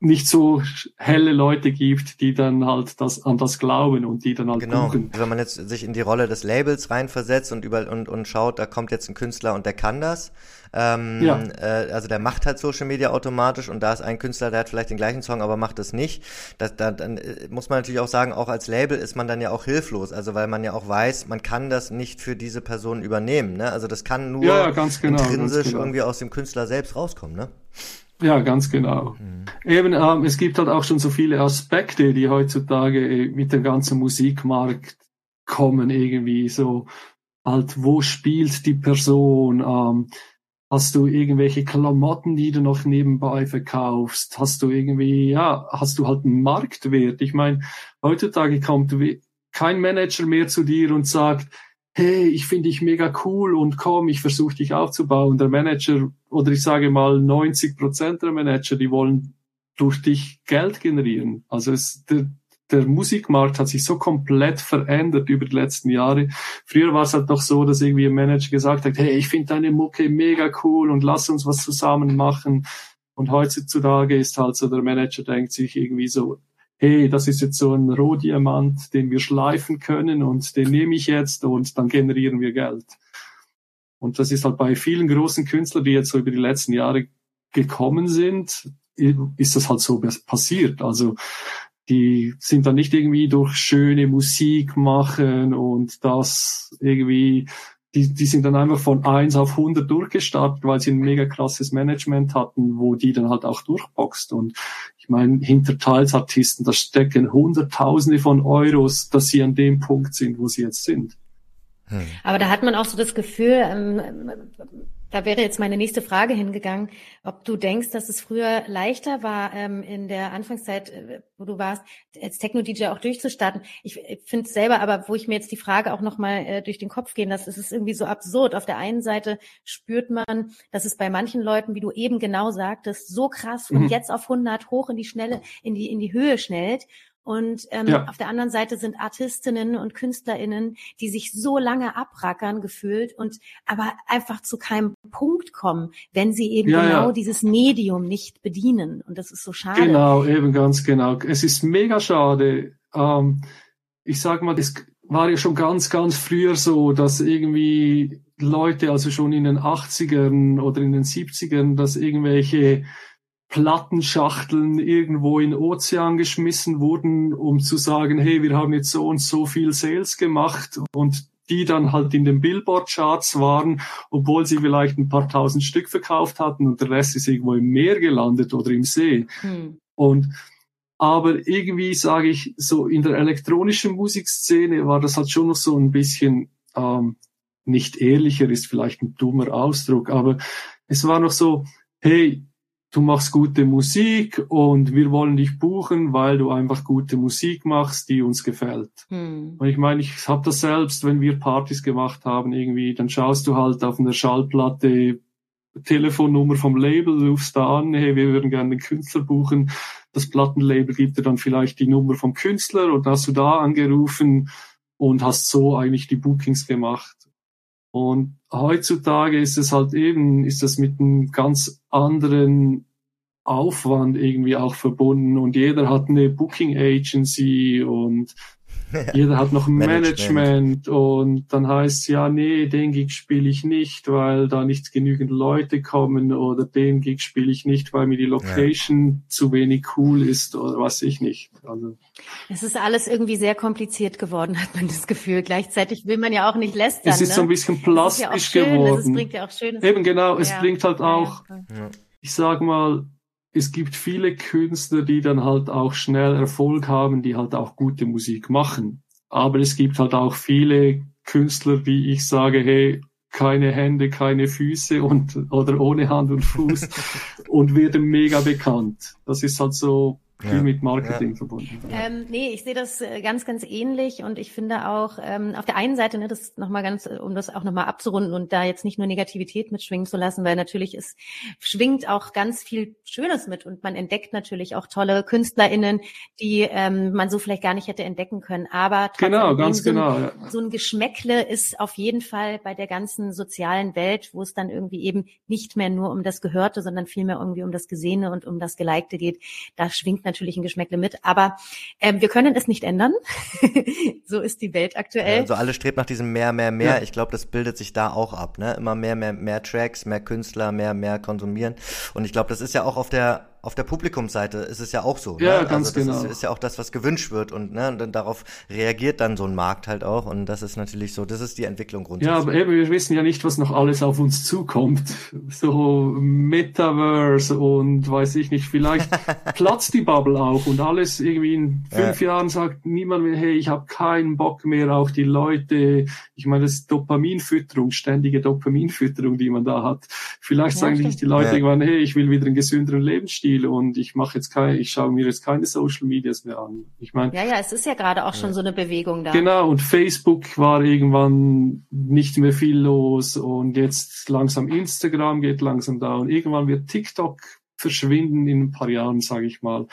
nicht so helle Leute gibt, die dann halt das an das glauben und die dann halt genau. Buchen. Wenn man jetzt sich in die Rolle des Labels reinversetzt und über und, und schaut, da kommt jetzt ein Künstler und der kann das. Ähm, ja. äh, also der macht halt Social Media automatisch und da ist ein Künstler, der hat vielleicht den gleichen Song, aber macht es nicht. Das, da, dann äh, muss man natürlich auch sagen, auch als Label ist man dann ja auch hilflos, also weil man ja auch weiß, man kann das nicht für diese Person übernehmen. Ne? Also das kann nur ja, ganz genau, intrinsisch genau. irgendwie aus dem Künstler selbst rauskommen. Ne? Ja, ganz genau. Mhm. Eben, ähm, es gibt halt auch schon so viele Aspekte, die heutzutage äh, mit dem ganzen Musikmarkt kommen, irgendwie so halt, wo spielt die Person? Ähm, hast du irgendwelche Klamotten, die du noch nebenbei verkaufst? Hast du irgendwie, ja, hast du halt einen Marktwert? Ich meine, heutzutage kommt kein Manager mehr zu dir und sagt, hey, ich finde dich mega cool und komm, ich versuche dich aufzubauen. Der Manager, oder ich sage mal 90 Prozent der Manager, die wollen durch dich Geld generieren. Also es, der, der Musikmarkt hat sich so komplett verändert über die letzten Jahre. Früher war es halt noch so, dass irgendwie ein Manager gesagt hat, hey, ich finde deine Mucke mega cool und lass uns was zusammen machen. Und heutzutage ist halt so, der Manager denkt sich irgendwie so, hey, das ist jetzt so ein Rohdiamant, den wir schleifen können und den nehme ich jetzt und dann generieren wir Geld. Und das ist halt bei vielen großen Künstlern, die jetzt so über die letzten Jahre gekommen sind, ist das halt so passiert. Also die sind dann nicht irgendwie durch schöne Musik machen und das irgendwie, die, die sind dann einfach von eins auf 100 durchgestartet, weil sie ein mega krasses Management hatten, wo die dann halt auch durchboxt. Und ich meine, hinter Teilsartisten, da stecken Hunderttausende von Euros, dass sie an dem Punkt sind, wo sie jetzt sind. Hm. Aber da hat man auch so das Gefühl, ähm, da wäre jetzt meine nächste Frage hingegangen, ob du denkst, dass es früher leichter war, ähm, in der Anfangszeit, äh, wo du warst, als Techno-DJ auch durchzustarten. Ich, ich finde es selber, aber wo ich mir jetzt die Frage auch nochmal äh, durch den Kopf gehen lasse, es ist irgendwie so absurd. Auf der einen Seite spürt man, dass es bei manchen Leuten, wie du eben genau sagtest, so krass von mhm. jetzt auf 100 hoch in die Schnelle, in die, in die Höhe schnellt. Und ähm, ja. auf der anderen Seite sind Artistinnen und KünstlerInnen, die sich so lange abrackern gefühlt und aber einfach zu keinem Punkt kommen, wenn sie eben ja, genau ja. dieses Medium nicht bedienen. Und das ist so schade. Genau, eben ganz genau. Es ist mega schade. Ähm, ich sag mal, das war ja schon ganz, ganz früher so, dass irgendwie Leute, also schon in den 80ern oder in den 70ern, dass irgendwelche Plattenschachteln irgendwo in den Ozean geschmissen wurden, um zu sagen, hey, wir haben jetzt so und so viel Sales gemacht und die dann halt in den Billboard-Charts waren, obwohl sie vielleicht ein paar tausend Stück verkauft hatten und der Rest ist irgendwo im Meer gelandet oder im See. Hm. Und aber irgendwie sage ich, so in der elektronischen Musikszene war das halt schon noch so ein bisschen ähm, nicht ehrlicher, ist vielleicht ein dummer Ausdruck, aber es war noch so, hey, du machst gute Musik und wir wollen dich buchen, weil du einfach gute Musik machst, die uns gefällt. Hm. Und ich meine, ich habe das selbst, wenn wir Partys gemacht haben, irgendwie, dann schaust du halt auf einer Schallplatte Telefonnummer vom Label, rufst da an, hey, wir würden gerne den Künstler buchen. Das Plattenlabel gibt dir dann vielleicht die Nummer vom Künstler und hast du da angerufen und hast so eigentlich die Bookings gemacht. Und heutzutage ist es halt eben, ist das mit einem ganz anderen Aufwand irgendwie auch verbunden. Und jeder hat eine Booking Agency und jeder hat noch ein Management. Management. und dann heißt ja, nee, den Gig spiele ich nicht, weil da nicht genügend Leute kommen oder den Gig spiele ich nicht, weil mir die Location ja. zu wenig cool ist oder was ich nicht. Also. Es ist alles irgendwie sehr kompliziert geworden, hat man das Gefühl. Gleichzeitig will man ja auch nicht lästern. Es ist ne? so ein bisschen plastisch ja schön, geworden. Es bringt ja auch schönes Eben genau, es ja. bringt halt auch, ich sag mal, es gibt viele Künstler, die dann halt auch schnell Erfolg haben, die halt auch gute Musik machen. Aber es gibt halt auch viele Künstler, die ich sage, hey, keine Hände, keine Füße und oder ohne Hand und Fuß und werden mega bekannt. Das ist halt so viel ja. mit Marketing ja. verbunden. Ähm, nee, ich sehe das äh, ganz, ganz ähnlich und ich finde auch ähm, auf der einen Seite, ne, das nochmal ganz, äh, um das auch nochmal abzurunden und da jetzt nicht nur Negativität mitschwingen zu lassen, weil natürlich es schwingt auch ganz viel Schönes mit und man entdeckt natürlich auch tolle KünstlerInnen, die ähm, man so vielleicht gar nicht hätte entdecken können. Aber genau, ganz so genau. Ein, ja. So ein Geschmäckle ist auf jeden Fall bei der ganzen sozialen Welt, wo es dann irgendwie eben nicht mehr nur um das Gehörte, sondern vielmehr irgendwie um das Gesehene und um das Gelikte geht. Da schwingt natürlich ein Geschmäckle mit, aber ähm, wir können es nicht ändern. so ist die Welt aktuell. Also alle strebt nach diesem mehr, mehr, mehr. Ja. Ich glaube, das bildet sich da auch ab. Ne? Immer mehr, mehr, mehr Tracks, mehr Künstler, mehr, mehr konsumieren. Und ich glaube, das ist ja auch auf der auf der Publikumsseite ist es ja auch so. Ja, ne? ganz also das genau. Ist, ist, ja auch das, was gewünscht wird und, ne, und dann darauf reagiert dann so ein Markt halt auch und das ist natürlich so, das ist die Entwicklung grundsätzlich. Ja, aber eben, wir wissen ja nicht, was noch alles auf uns zukommt. So Metaverse und weiß ich nicht, vielleicht platzt die Bubble auch und alles irgendwie in fünf ja. Jahren sagt niemand mehr, hey, ich habe keinen Bock mehr, auch die Leute, ich meine, das ist Dopaminfütterung, ständige Dopaminfütterung, die man da hat. Vielleicht ja, sagen stimmt. die Leute ja. irgendwann, hey, ich will wieder einen gesünderen Lebensstil Lebensstil und ich mache jetzt keine, ich schaue mir jetzt keine Social Medias mehr an. Ich meine. Ja, ja, es ist ja gerade auch schon so eine Bewegung da. Genau, und Facebook war irgendwann nicht mehr viel los und jetzt langsam Instagram geht langsam da und irgendwann wird TikTok verschwinden in ein paar Jahren, sage ich mal.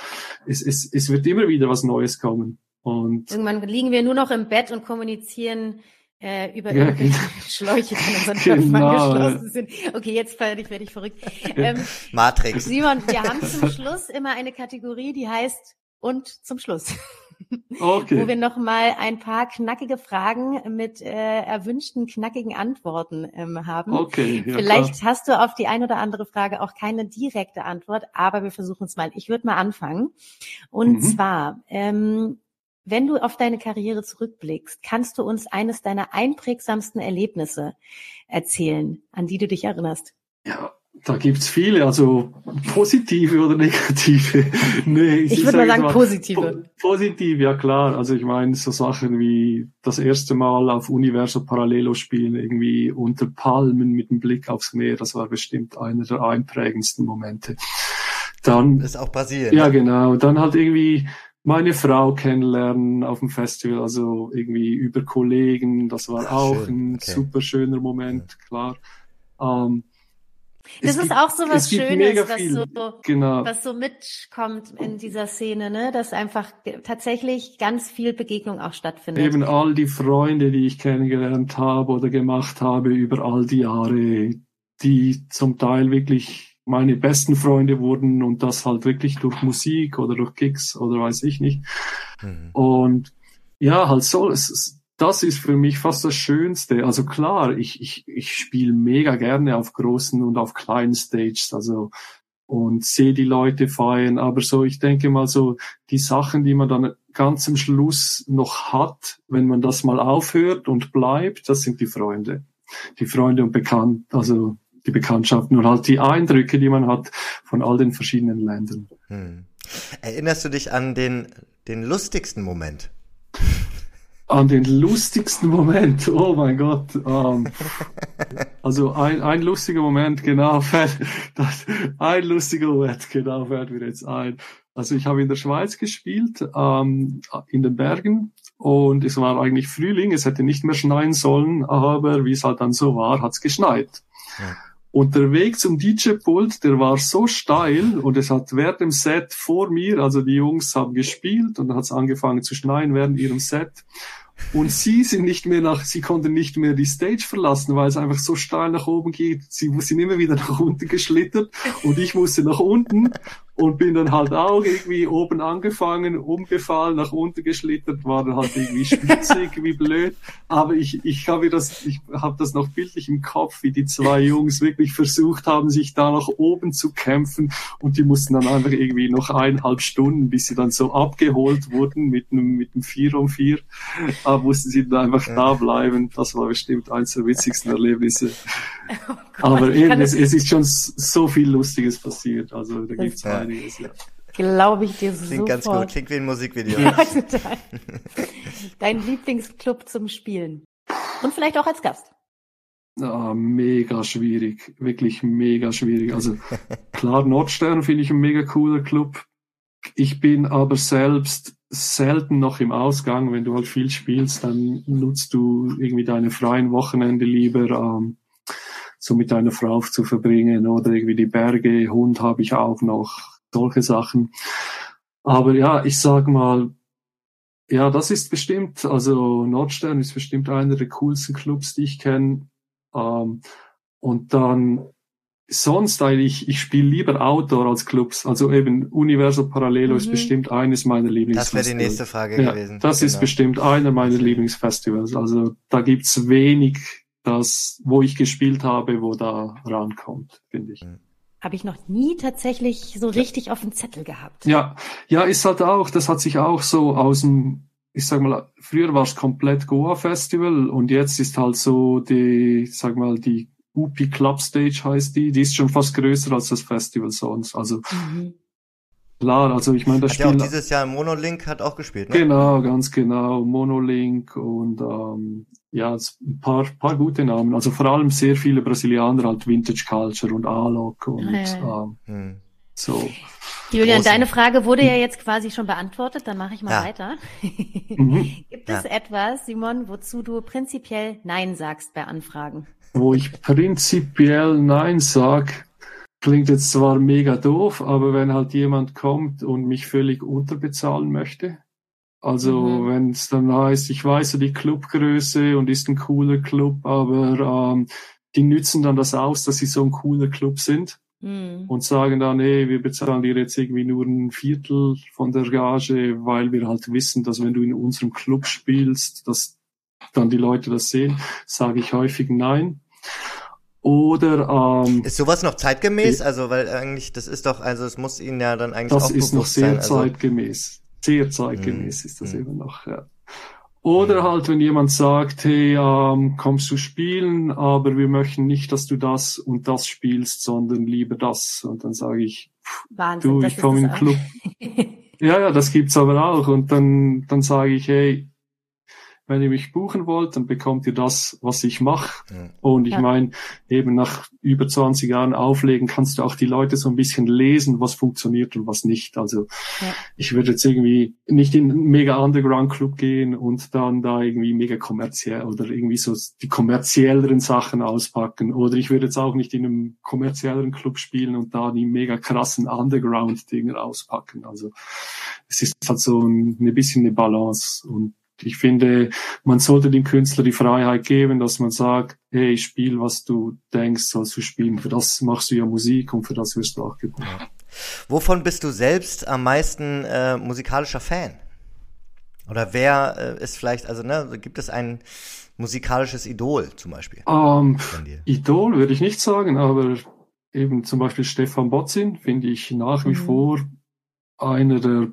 Es, es, es wird immer wieder was Neues kommen. Und Irgendwann liegen wir nur noch im Bett und kommunizieren äh, über ja, genau. Schläuche, die in unseren Köpfen genau. angeschlossen sind. Okay, jetzt werde ich, werde ich verrückt. Ähm, Matrix. Simon, wir haben zum Schluss immer eine Kategorie, die heißt und zum Schluss. Okay. Wo wir nochmal ein paar knackige Fragen mit äh, erwünschten knackigen Antworten ähm, haben. Okay. Ja, Vielleicht klar. hast du auf die ein oder andere Frage auch keine direkte Antwort, aber wir versuchen es mal. Ich würde mal anfangen. Und mhm. zwar, ähm, wenn du auf deine Karriere zurückblickst, kannst du uns eines deiner einprägsamsten Erlebnisse erzählen, an die du dich erinnerst? Ja, da gibt's viele, also positive oder negative. nee, ich, ich würde mal sagen mal, positive. Po positiv, ja klar. Also ich meine so Sachen wie das erste Mal auf Universo Parallelo spielen, irgendwie unter Palmen mit dem Blick aufs Meer, das war bestimmt einer der einprägendsten Momente. Dann das ist auch passiert. Ja, genau. Dann halt irgendwie meine Frau kennenlernen auf dem Festival, also irgendwie über Kollegen, das war Ach, auch schön. ein okay. super schöner Moment, klar. Ähm, das ist gibt, auch so was Schönes, was so, genau. was so mitkommt in dieser Szene, ne? dass einfach tatsächlich ganz viel Begegnung auch stattfindet. Eben all die Freunde, die ich kennengelernt habe oder gemacht habe über all die Jahre, die zum Teil wirklich meine besten Freunde wurden und das halt wirklich durch Musik oder durch Gigs oder weiß ich nicht. Mhm. Und ja, halt so, es, das ist für mich fast das Schönste. Also klar, ich, ich, ich spiele mega gerne auf großen und auf kleinen Stages, also und sehe die Leute feiern, aber so, ich denke mal so, die Sachen, die man dann ganz am Schluss noch hat, wenn man das mal aufhört und bleibt, das sind die Freunde. Die Freunde und Bekannt, also die Bekanntschaften und halt die Eindrücke, die man hat von all den verschiedenen Ländern. Hm. Erinnerst du dich an den, den lustigsten Moment? an den lustigsten Moment. Oh mein Gott. Ähm, also ein, ein lustiger Moment, genau, fällt, das, ein lustiger Moment, genau, fällt mir jetzt ein. Also ich habe in der Schweiz gespielt, ähm, in den Bergen und es war eigentlich Frühling, es hätte nicht mehr schneien sollen, aber wie es halt dann so war, hat es geschneit. Ja. Und der Weg zum DJ-Pult, der war so steil und es hat während dem Set vor mir, also die Jungs haben gespielt und dann hat es angefangen zu schneien während ihrem Set. Und sie sind nicht mehr nach, sie konnten nicht mehr die Stage verlassen, weil es einfach so steil nach oben geht. Sie sind immer wieder nach unten geschlittert und ich musste nach unten und bin dann halt auch irgendwie oben angefangen, umgefallen, nach unten geschlittert, war dann halt irgendwie spitzig, wie blöd. Aber ich, ich habe das, ich habe das noch bildlich im Kopf, wie die zwei Jungs wirklich versucht haben, sich da nach oben zu kämpfen und die mussten dann einfach irgendwie noch eineinhalb Stunden, bis sie dann so abgeholt wurden mit einem, mit einem Vier um Vier da mussten sie dann einfach da bleiben. Das war bestimmt eines der witzigsten Erlebnisse. Oh Aber eben, es, es, ist schon so viel Lustiges passiert. Also da gibt es ja. einiges, ja. Glaube ich dir Klingt sofort. ganz gut, klingt wie ein Musikvideo. Ja. Dein Lieblingsclub zum Spielen. Und vielleicht auch als Gast. Ah, mega schwierig, wirklich mega schwierig. Also klar, Nordstern finde ich ein mega cooler Club. Ich bin aber selbst selten noch im Ausgang. Wenn du halt viel spielst, dann nutzt du irgendwie deine freien Wochenende lieber ähm, so mit deiner Frau zu verbringen oder irgendwie die Berge, Hund habe ich auch noch, solche Sachen. Aber ja, ich sag mal, ja, das ist bestimmt, also Nordstern ist bestimmt einer der coolsten Clubs, die ich kenne. Ähm, und dann sonst eigentlich, ich spiele lieber Outdoor als Clubs. Also eben Universo Parallelo mhm. ist bestimmt eines meiner Lieblingsfestivals. Das wäre die nächste Frage ja, gewesen. Das genau. ist bestimmt einer meiner Lieblingsfestivals. Also da gibt's wenig das, wo ich gespielt habe, wo da rankommt, finde ich. Mhm. Habe ich noch nie tatsächlich so richtig auf dem Zettel gehabt. Ja, ja, ist halt auch, das hat sich auch so aus dem, ich sag mal, früher war es komplett Goa Festival und jetzt ist halt so die, ich sag mal, die UP Club Stage heißt die, die ist schon fast größer als das Festival sonst. Also mhm. Klar, also ich meine, das Spiel. Ja, auch dieses Jahr Monolink hat auch gespielt, ne? Genau, ganz genau. Monolink und ähm, ja, ein paar, paar gute Namen. Also vor allem sehr viele Brasilianer, halt Vintage Culture und Alok und ja. ähm, hm. so. Julian, Großen. deine Frage wurde ja jetzt quasi schon beantwortet, dann mache ich mal ja. weiter. mhm. Gibt es ja. etwas, Simon, wozu du prinzipiell Nein sagst bei Anfragen? Wo ich prinzipiell Nein sag, Klingt jetzt zwar mega doof, aber wenn halt jemand kommt und mich völlig unterbezahlen möchte, also mhm. wenn es dann heißt, ich weiß ja die Clubgröße und ist ein cooler Club, aber ähm, die nützen dann das aus, dass sie so ein cooler Club sind mhm. und sagen dann, hey, wir bezahlen dir jetzt irgendwie nur ein Viertel von der Gage, weil wir halt wissen, dass wenn du in unserem Club spielst, dass dann die Leute das sehen, sage ich häufig nein. Oder ähm, ist sowas noch zeitgemäß? Also weil eigentlich das ist doch, also es muss Ihnen ja dann eigentlich das auch ist noch sehr sein, also zeitgemäß, sehr zeitgemäß mm, ist das mm. immer noch. Ja. Oder halt, wenn jemand sagt, hey, ähm, kommst du spielen, aber wir möchten nicht, dass du das und das spielst, sondern lieber das. Und dann sage ich, Wahnsinn, du, ich komme in den Club. ja, ja, das gibt's aber auch. Und dann, dann sage ich, hey, wenn ihr mich buchen wollt, dann bekommt ihr das, was ich mache. Ja. Und ich ja. meine, eben nach über 20 Jahren Auflegen kannst du auch die Leute so ein bisschen lesen, was funktioniert und was nicht. Also ja. ich würde jetzt irgendwie nicht in einen mega Underground Club gehen und dann da irgendwie mega kommerziell oder irgendwie so die kommerzielleren Sachen auspacken. Oder ich würde jetzt auch nicht in einem kommerzielleren Club spielen und da die mega krassen Underground Dinger auspacken. Also es ist halt so ein, ein bisschen eine Balance und ich finde, man sollte dem Künstler die Freiheit geben, dass man sagt, hey, spiel, was du denkst, sollst du spielen. Für das machst du ja Musik und für das wirst du auch. Ja. Wovon bist du selbst am meisten äh, musikalischer Fan? Oder wer äh, ist vielleicht, also ne, gibt es ein musikalisches Idol zum Beispiel? Um, ähm, Idol würde ich nicht sagen, aber eben zum Beispiel Stefan Botzin finde ich nach wie mhm. vor einer der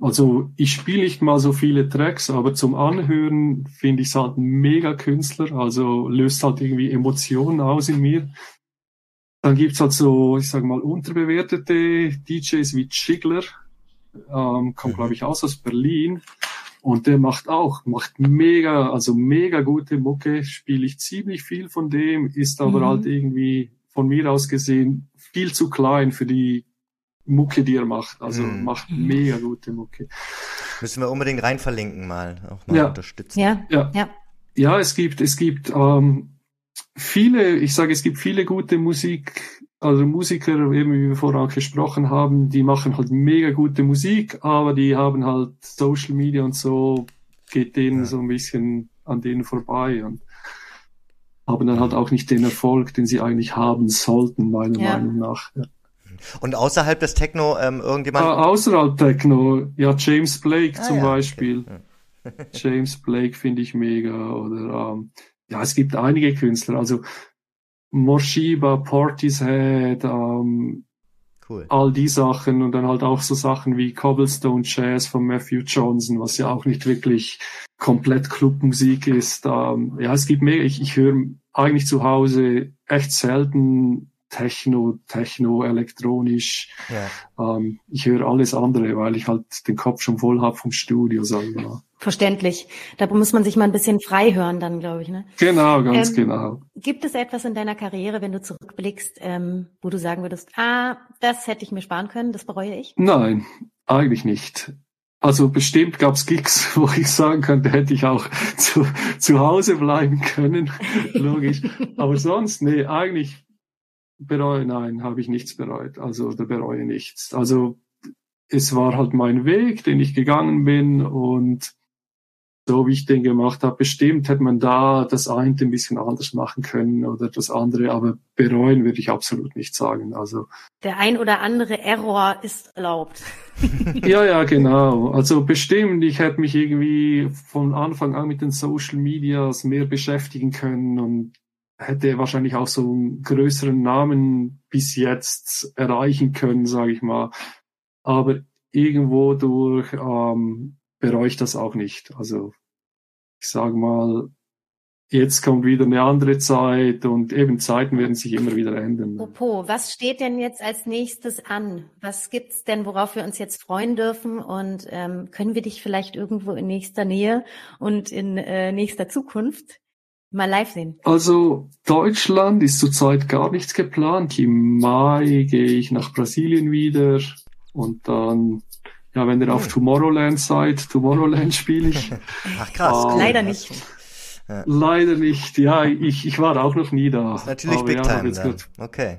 also ich spiele nicht mal so viele Tracks, aber zum Anhören finde ich es halt mega Künstler, also löst halt irgendwie Emotionen aus in mir. Dann gibt's halt so, ich sage mal, unterbewertete DJs wie Chigler, ähm, kommt mhm. glaube ich aus aus Berlin und der macht auch, macht mega, also mega gute Mucke, spiele ich ziemlich viel von dem, ist aber mhm. halt irgendwie von mir aus gesehen viel zu klein für die Mucke, die er macht. Also mm. macht mega gute Mucke. Müssen wir unbedingt rein verlinken mal, auch mal ja. unterstützen. Ja, ja. ja. Ja, es gibt, es gibt ähm, viele, ich sage, es gibt viele gute Musik, also Musiker, eben wie wir vorher auch gesprochen haben, die machen halt mega gute Musik, aber die haben halt Social Media und so, geht denen ja. so ein bisschen an denen vorbei und haben dann halt auch nicht den Erfolg, den sie eigentlich haben sollten, meiner ja. Meinung nach. Ja. Und außerhalb des Techno ähm, irgendjemand? Ah, außerhalb Techno, ja, James Blake ah, zum ja, Beispiel. Okay. James Blake finde ich mega. Oder ähm, ja, es gibt einige Künstler, also Morshiba, Portishead, ähm, cool. all die Sachen und dann halt auch so Sachen wie Cobblestone Jazz von Matthew Johnson, was ja auch nicht wirklich komplett Clubmusik ist. Ähm, ja, es gibt mehr. Ich, ich höre eigentlich zu Hause echt selten Techno, Techno, elektronisch. Ja. Ähm, ich höre alles andere, weil ich halt den Kopf schon voll hab vom Studio, sagen wir mal. Verständlich. Da muss man sich mal ein bisschen frei hören dann, glaube ich. Ne? Genau, ganz ähm, genau. Gibt es etwas in deiner Karriere, wenn du zurückblickst, ähm, wo du sagen würdest, ah, das hätte ich mir sparen können, das bereue ich? Nein, eigentlich nicht. Also bestimmt gab's Gigs, wo ich sagen könnte, hätte ich auch zu, zu Hause bleiben können, logisch. Aber sonst, nee, eigentlich bereue, nein, habe ich nichts bereut. Also oder bereue nichts. Also es war halt mein Weg, den ich gegangen bin und so wie ich den gemacht habe, bestimmt hätte man da das eine ein bisschen anders machen können oder das andere, aber bereuen würde ich absolut nicht sagen. Also der ein oder andere Error ist erlaubt. ja, ja, genau. Also bestimmt, ich hätte mich irgendwie von Anfang an mit den Social Medias mehr beschäftigen können und hätte wahrscheinlich auch so einen größeren Namen bis jetzt erreichen können, sage ich mal. Aber irgendwo durch ähm, bereue ich das auch nicht. Also ich sage mal, jetzt kommt wieder eine andere Zeit und eben Zeiten werden sich immer wieder ändern. Popo, was steht denn jetzt als nächstes an? Was gibt's denn, worauf wir uns jetzt freuen dürfen? Und ähm, können wir dich vielleicht irgendwo in nächster Nähe und in äh, nächster Zukunft mal live sehen? Also Deutschland ist zurzeit gar nichts geplant. Im Mai gehe ich nach Brasilien wieder und dann, ja, wenn ihr auf Tomorrowland seid, Tomorrowland spiele ich. Ach krass. Ähm, Leider nicht. Ja. Leider nicht. Ja, ich, ich war auch noch nie da. natürlich Aber Big ja, Time. Jetzt okay.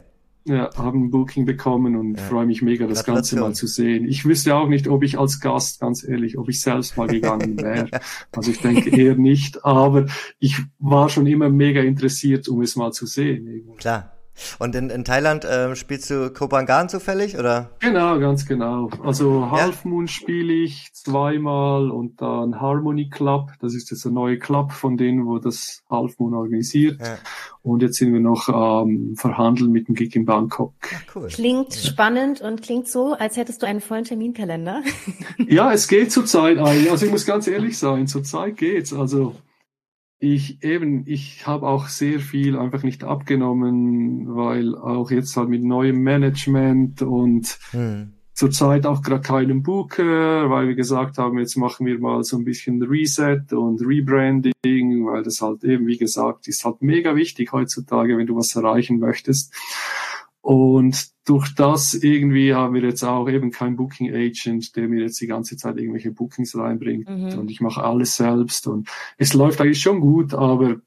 Ja, haben ein Booking bekommen und ja. freue mich mega, das Ganze mal zu sehen. Ich wüsste auch nicht, ob ich als Gast, ganz ehrlich, ob ich selbst mal gegangen wäre. also ich denke eher nicht, aber ich war schon immer mega interessiert, um es mal zu sehen. Klar. Und in, in Thailand ähm, spielst du Kopangan zufällig, oder? Genau, ganz genau. Also Half Moon spiele ich zweimal und dann Harmony Club. Das ist jetzt ein neuer Club von denen, wo das Half Moon organisiert. Ja. Und jetzt sind wir noch ähm, verhandeln mit dem Gig in Bangkok. Ach, cool. Klingt ja. spannend und klingt so, als hättest du einen vollen Terminkalender. ja, es geht zurzeit eigentlich. Also ich muss ganz ehrlich sein, zurzeit geht's. Also ich eben, ich habe auch sehr viel einfach nicht abgenommen, weil auch jetzt halt mit neuem Management und hm. zurzeit auch gerade keinen Booker, weil wir gesagt haben, jetzt machen wir mal so ein bisschen Reset und Rebranding, weil das halt eben, wie gesagt, ist halt mega wichtig heutzutage, wenn du was erreichen möchtest. Und durch das irgendwie haben wir jetzt auch eben kein Booking Agent, der mir jetzt die ganze Zeit irgendwelche Bookings reinbringt mhm. und ich mache alles selbst und es läuft eigentlich schon gut, aber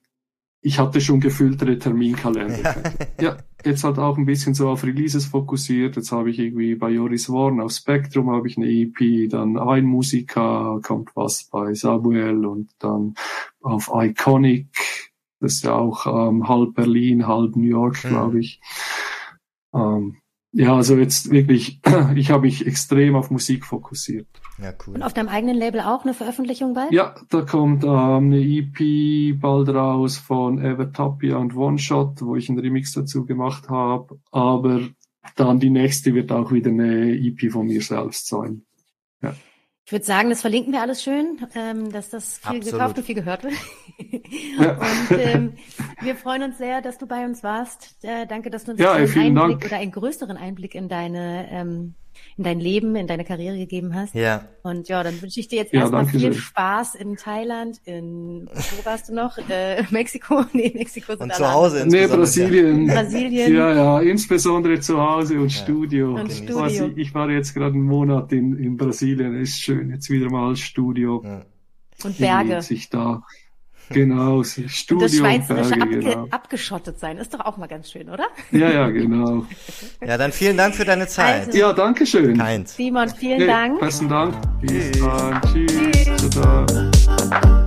ich hatte schon gefülltere Terminkalender. ja, jetzt halt auch ein bisschen so auf Releases fokussiert. Jetzt habe ich irgendwie bei Joris Warren auf Spectrum habe ich eine EP, dann ein Musiker kommt was bei Samuel und dann auf Iconic, das ist ja auch ähm, halb Berlin, halb New York, mhm. glaube ich. Ähm, ja, also jetzt wirklich, ich habe mich extrem auf Musik fokussiert. Ja, cool. Und auf deinem eigenen Label auch eine Veröffentlichung bald? Ja, da kommt ähm, eine EP bald raus von Evertopia und One Shot, wo ich einen Remix dazu gemacht habe. Aber dann die nächste wird auch wieder eine EP von mir selbst sein. Ich würde sagen, das verlinken wir alles schön, ähm, dass das viel Absolut. gekauft und viel gehört wird. Ja. und ähm, wir freuen uns sehr, dass du bei uns warst. Äh, danke, dass du uns ja, einen Einblick Dank. oder einen größeren Einblick in deine ähm, in dein Leben, in deine Karriere gegeben hast. Ja. Und ja, dann wünsche ich dir jetzt ja, erstmal viel schön. Spaß in Thailand, in wo warst du noch? Äh, Mexiko? Nee, Mexiko sind Und zu Hause Nee, Brasilien. Brasilien. Ja, ja, insbesondere zu Hause und ja. Studio. Und Studio. Ich, ich, war jetzt gerade einen Monat in, in Brasilien. Ist schön, jetzt wieder mal Studio. Ja. Und Berge. Sich da Genau, Studio. Und das Schweizerische abge genau. abgeschottet sein, ist doch auch mal ganz schön, oder? Ja, ja, genau. ja, dann vielen Dank für deine Zeit. Also, ja, danke schön. Keins. Simon, vielen nee, Dank. Besten Dank. Bis dann. Tschüss. Tschüss.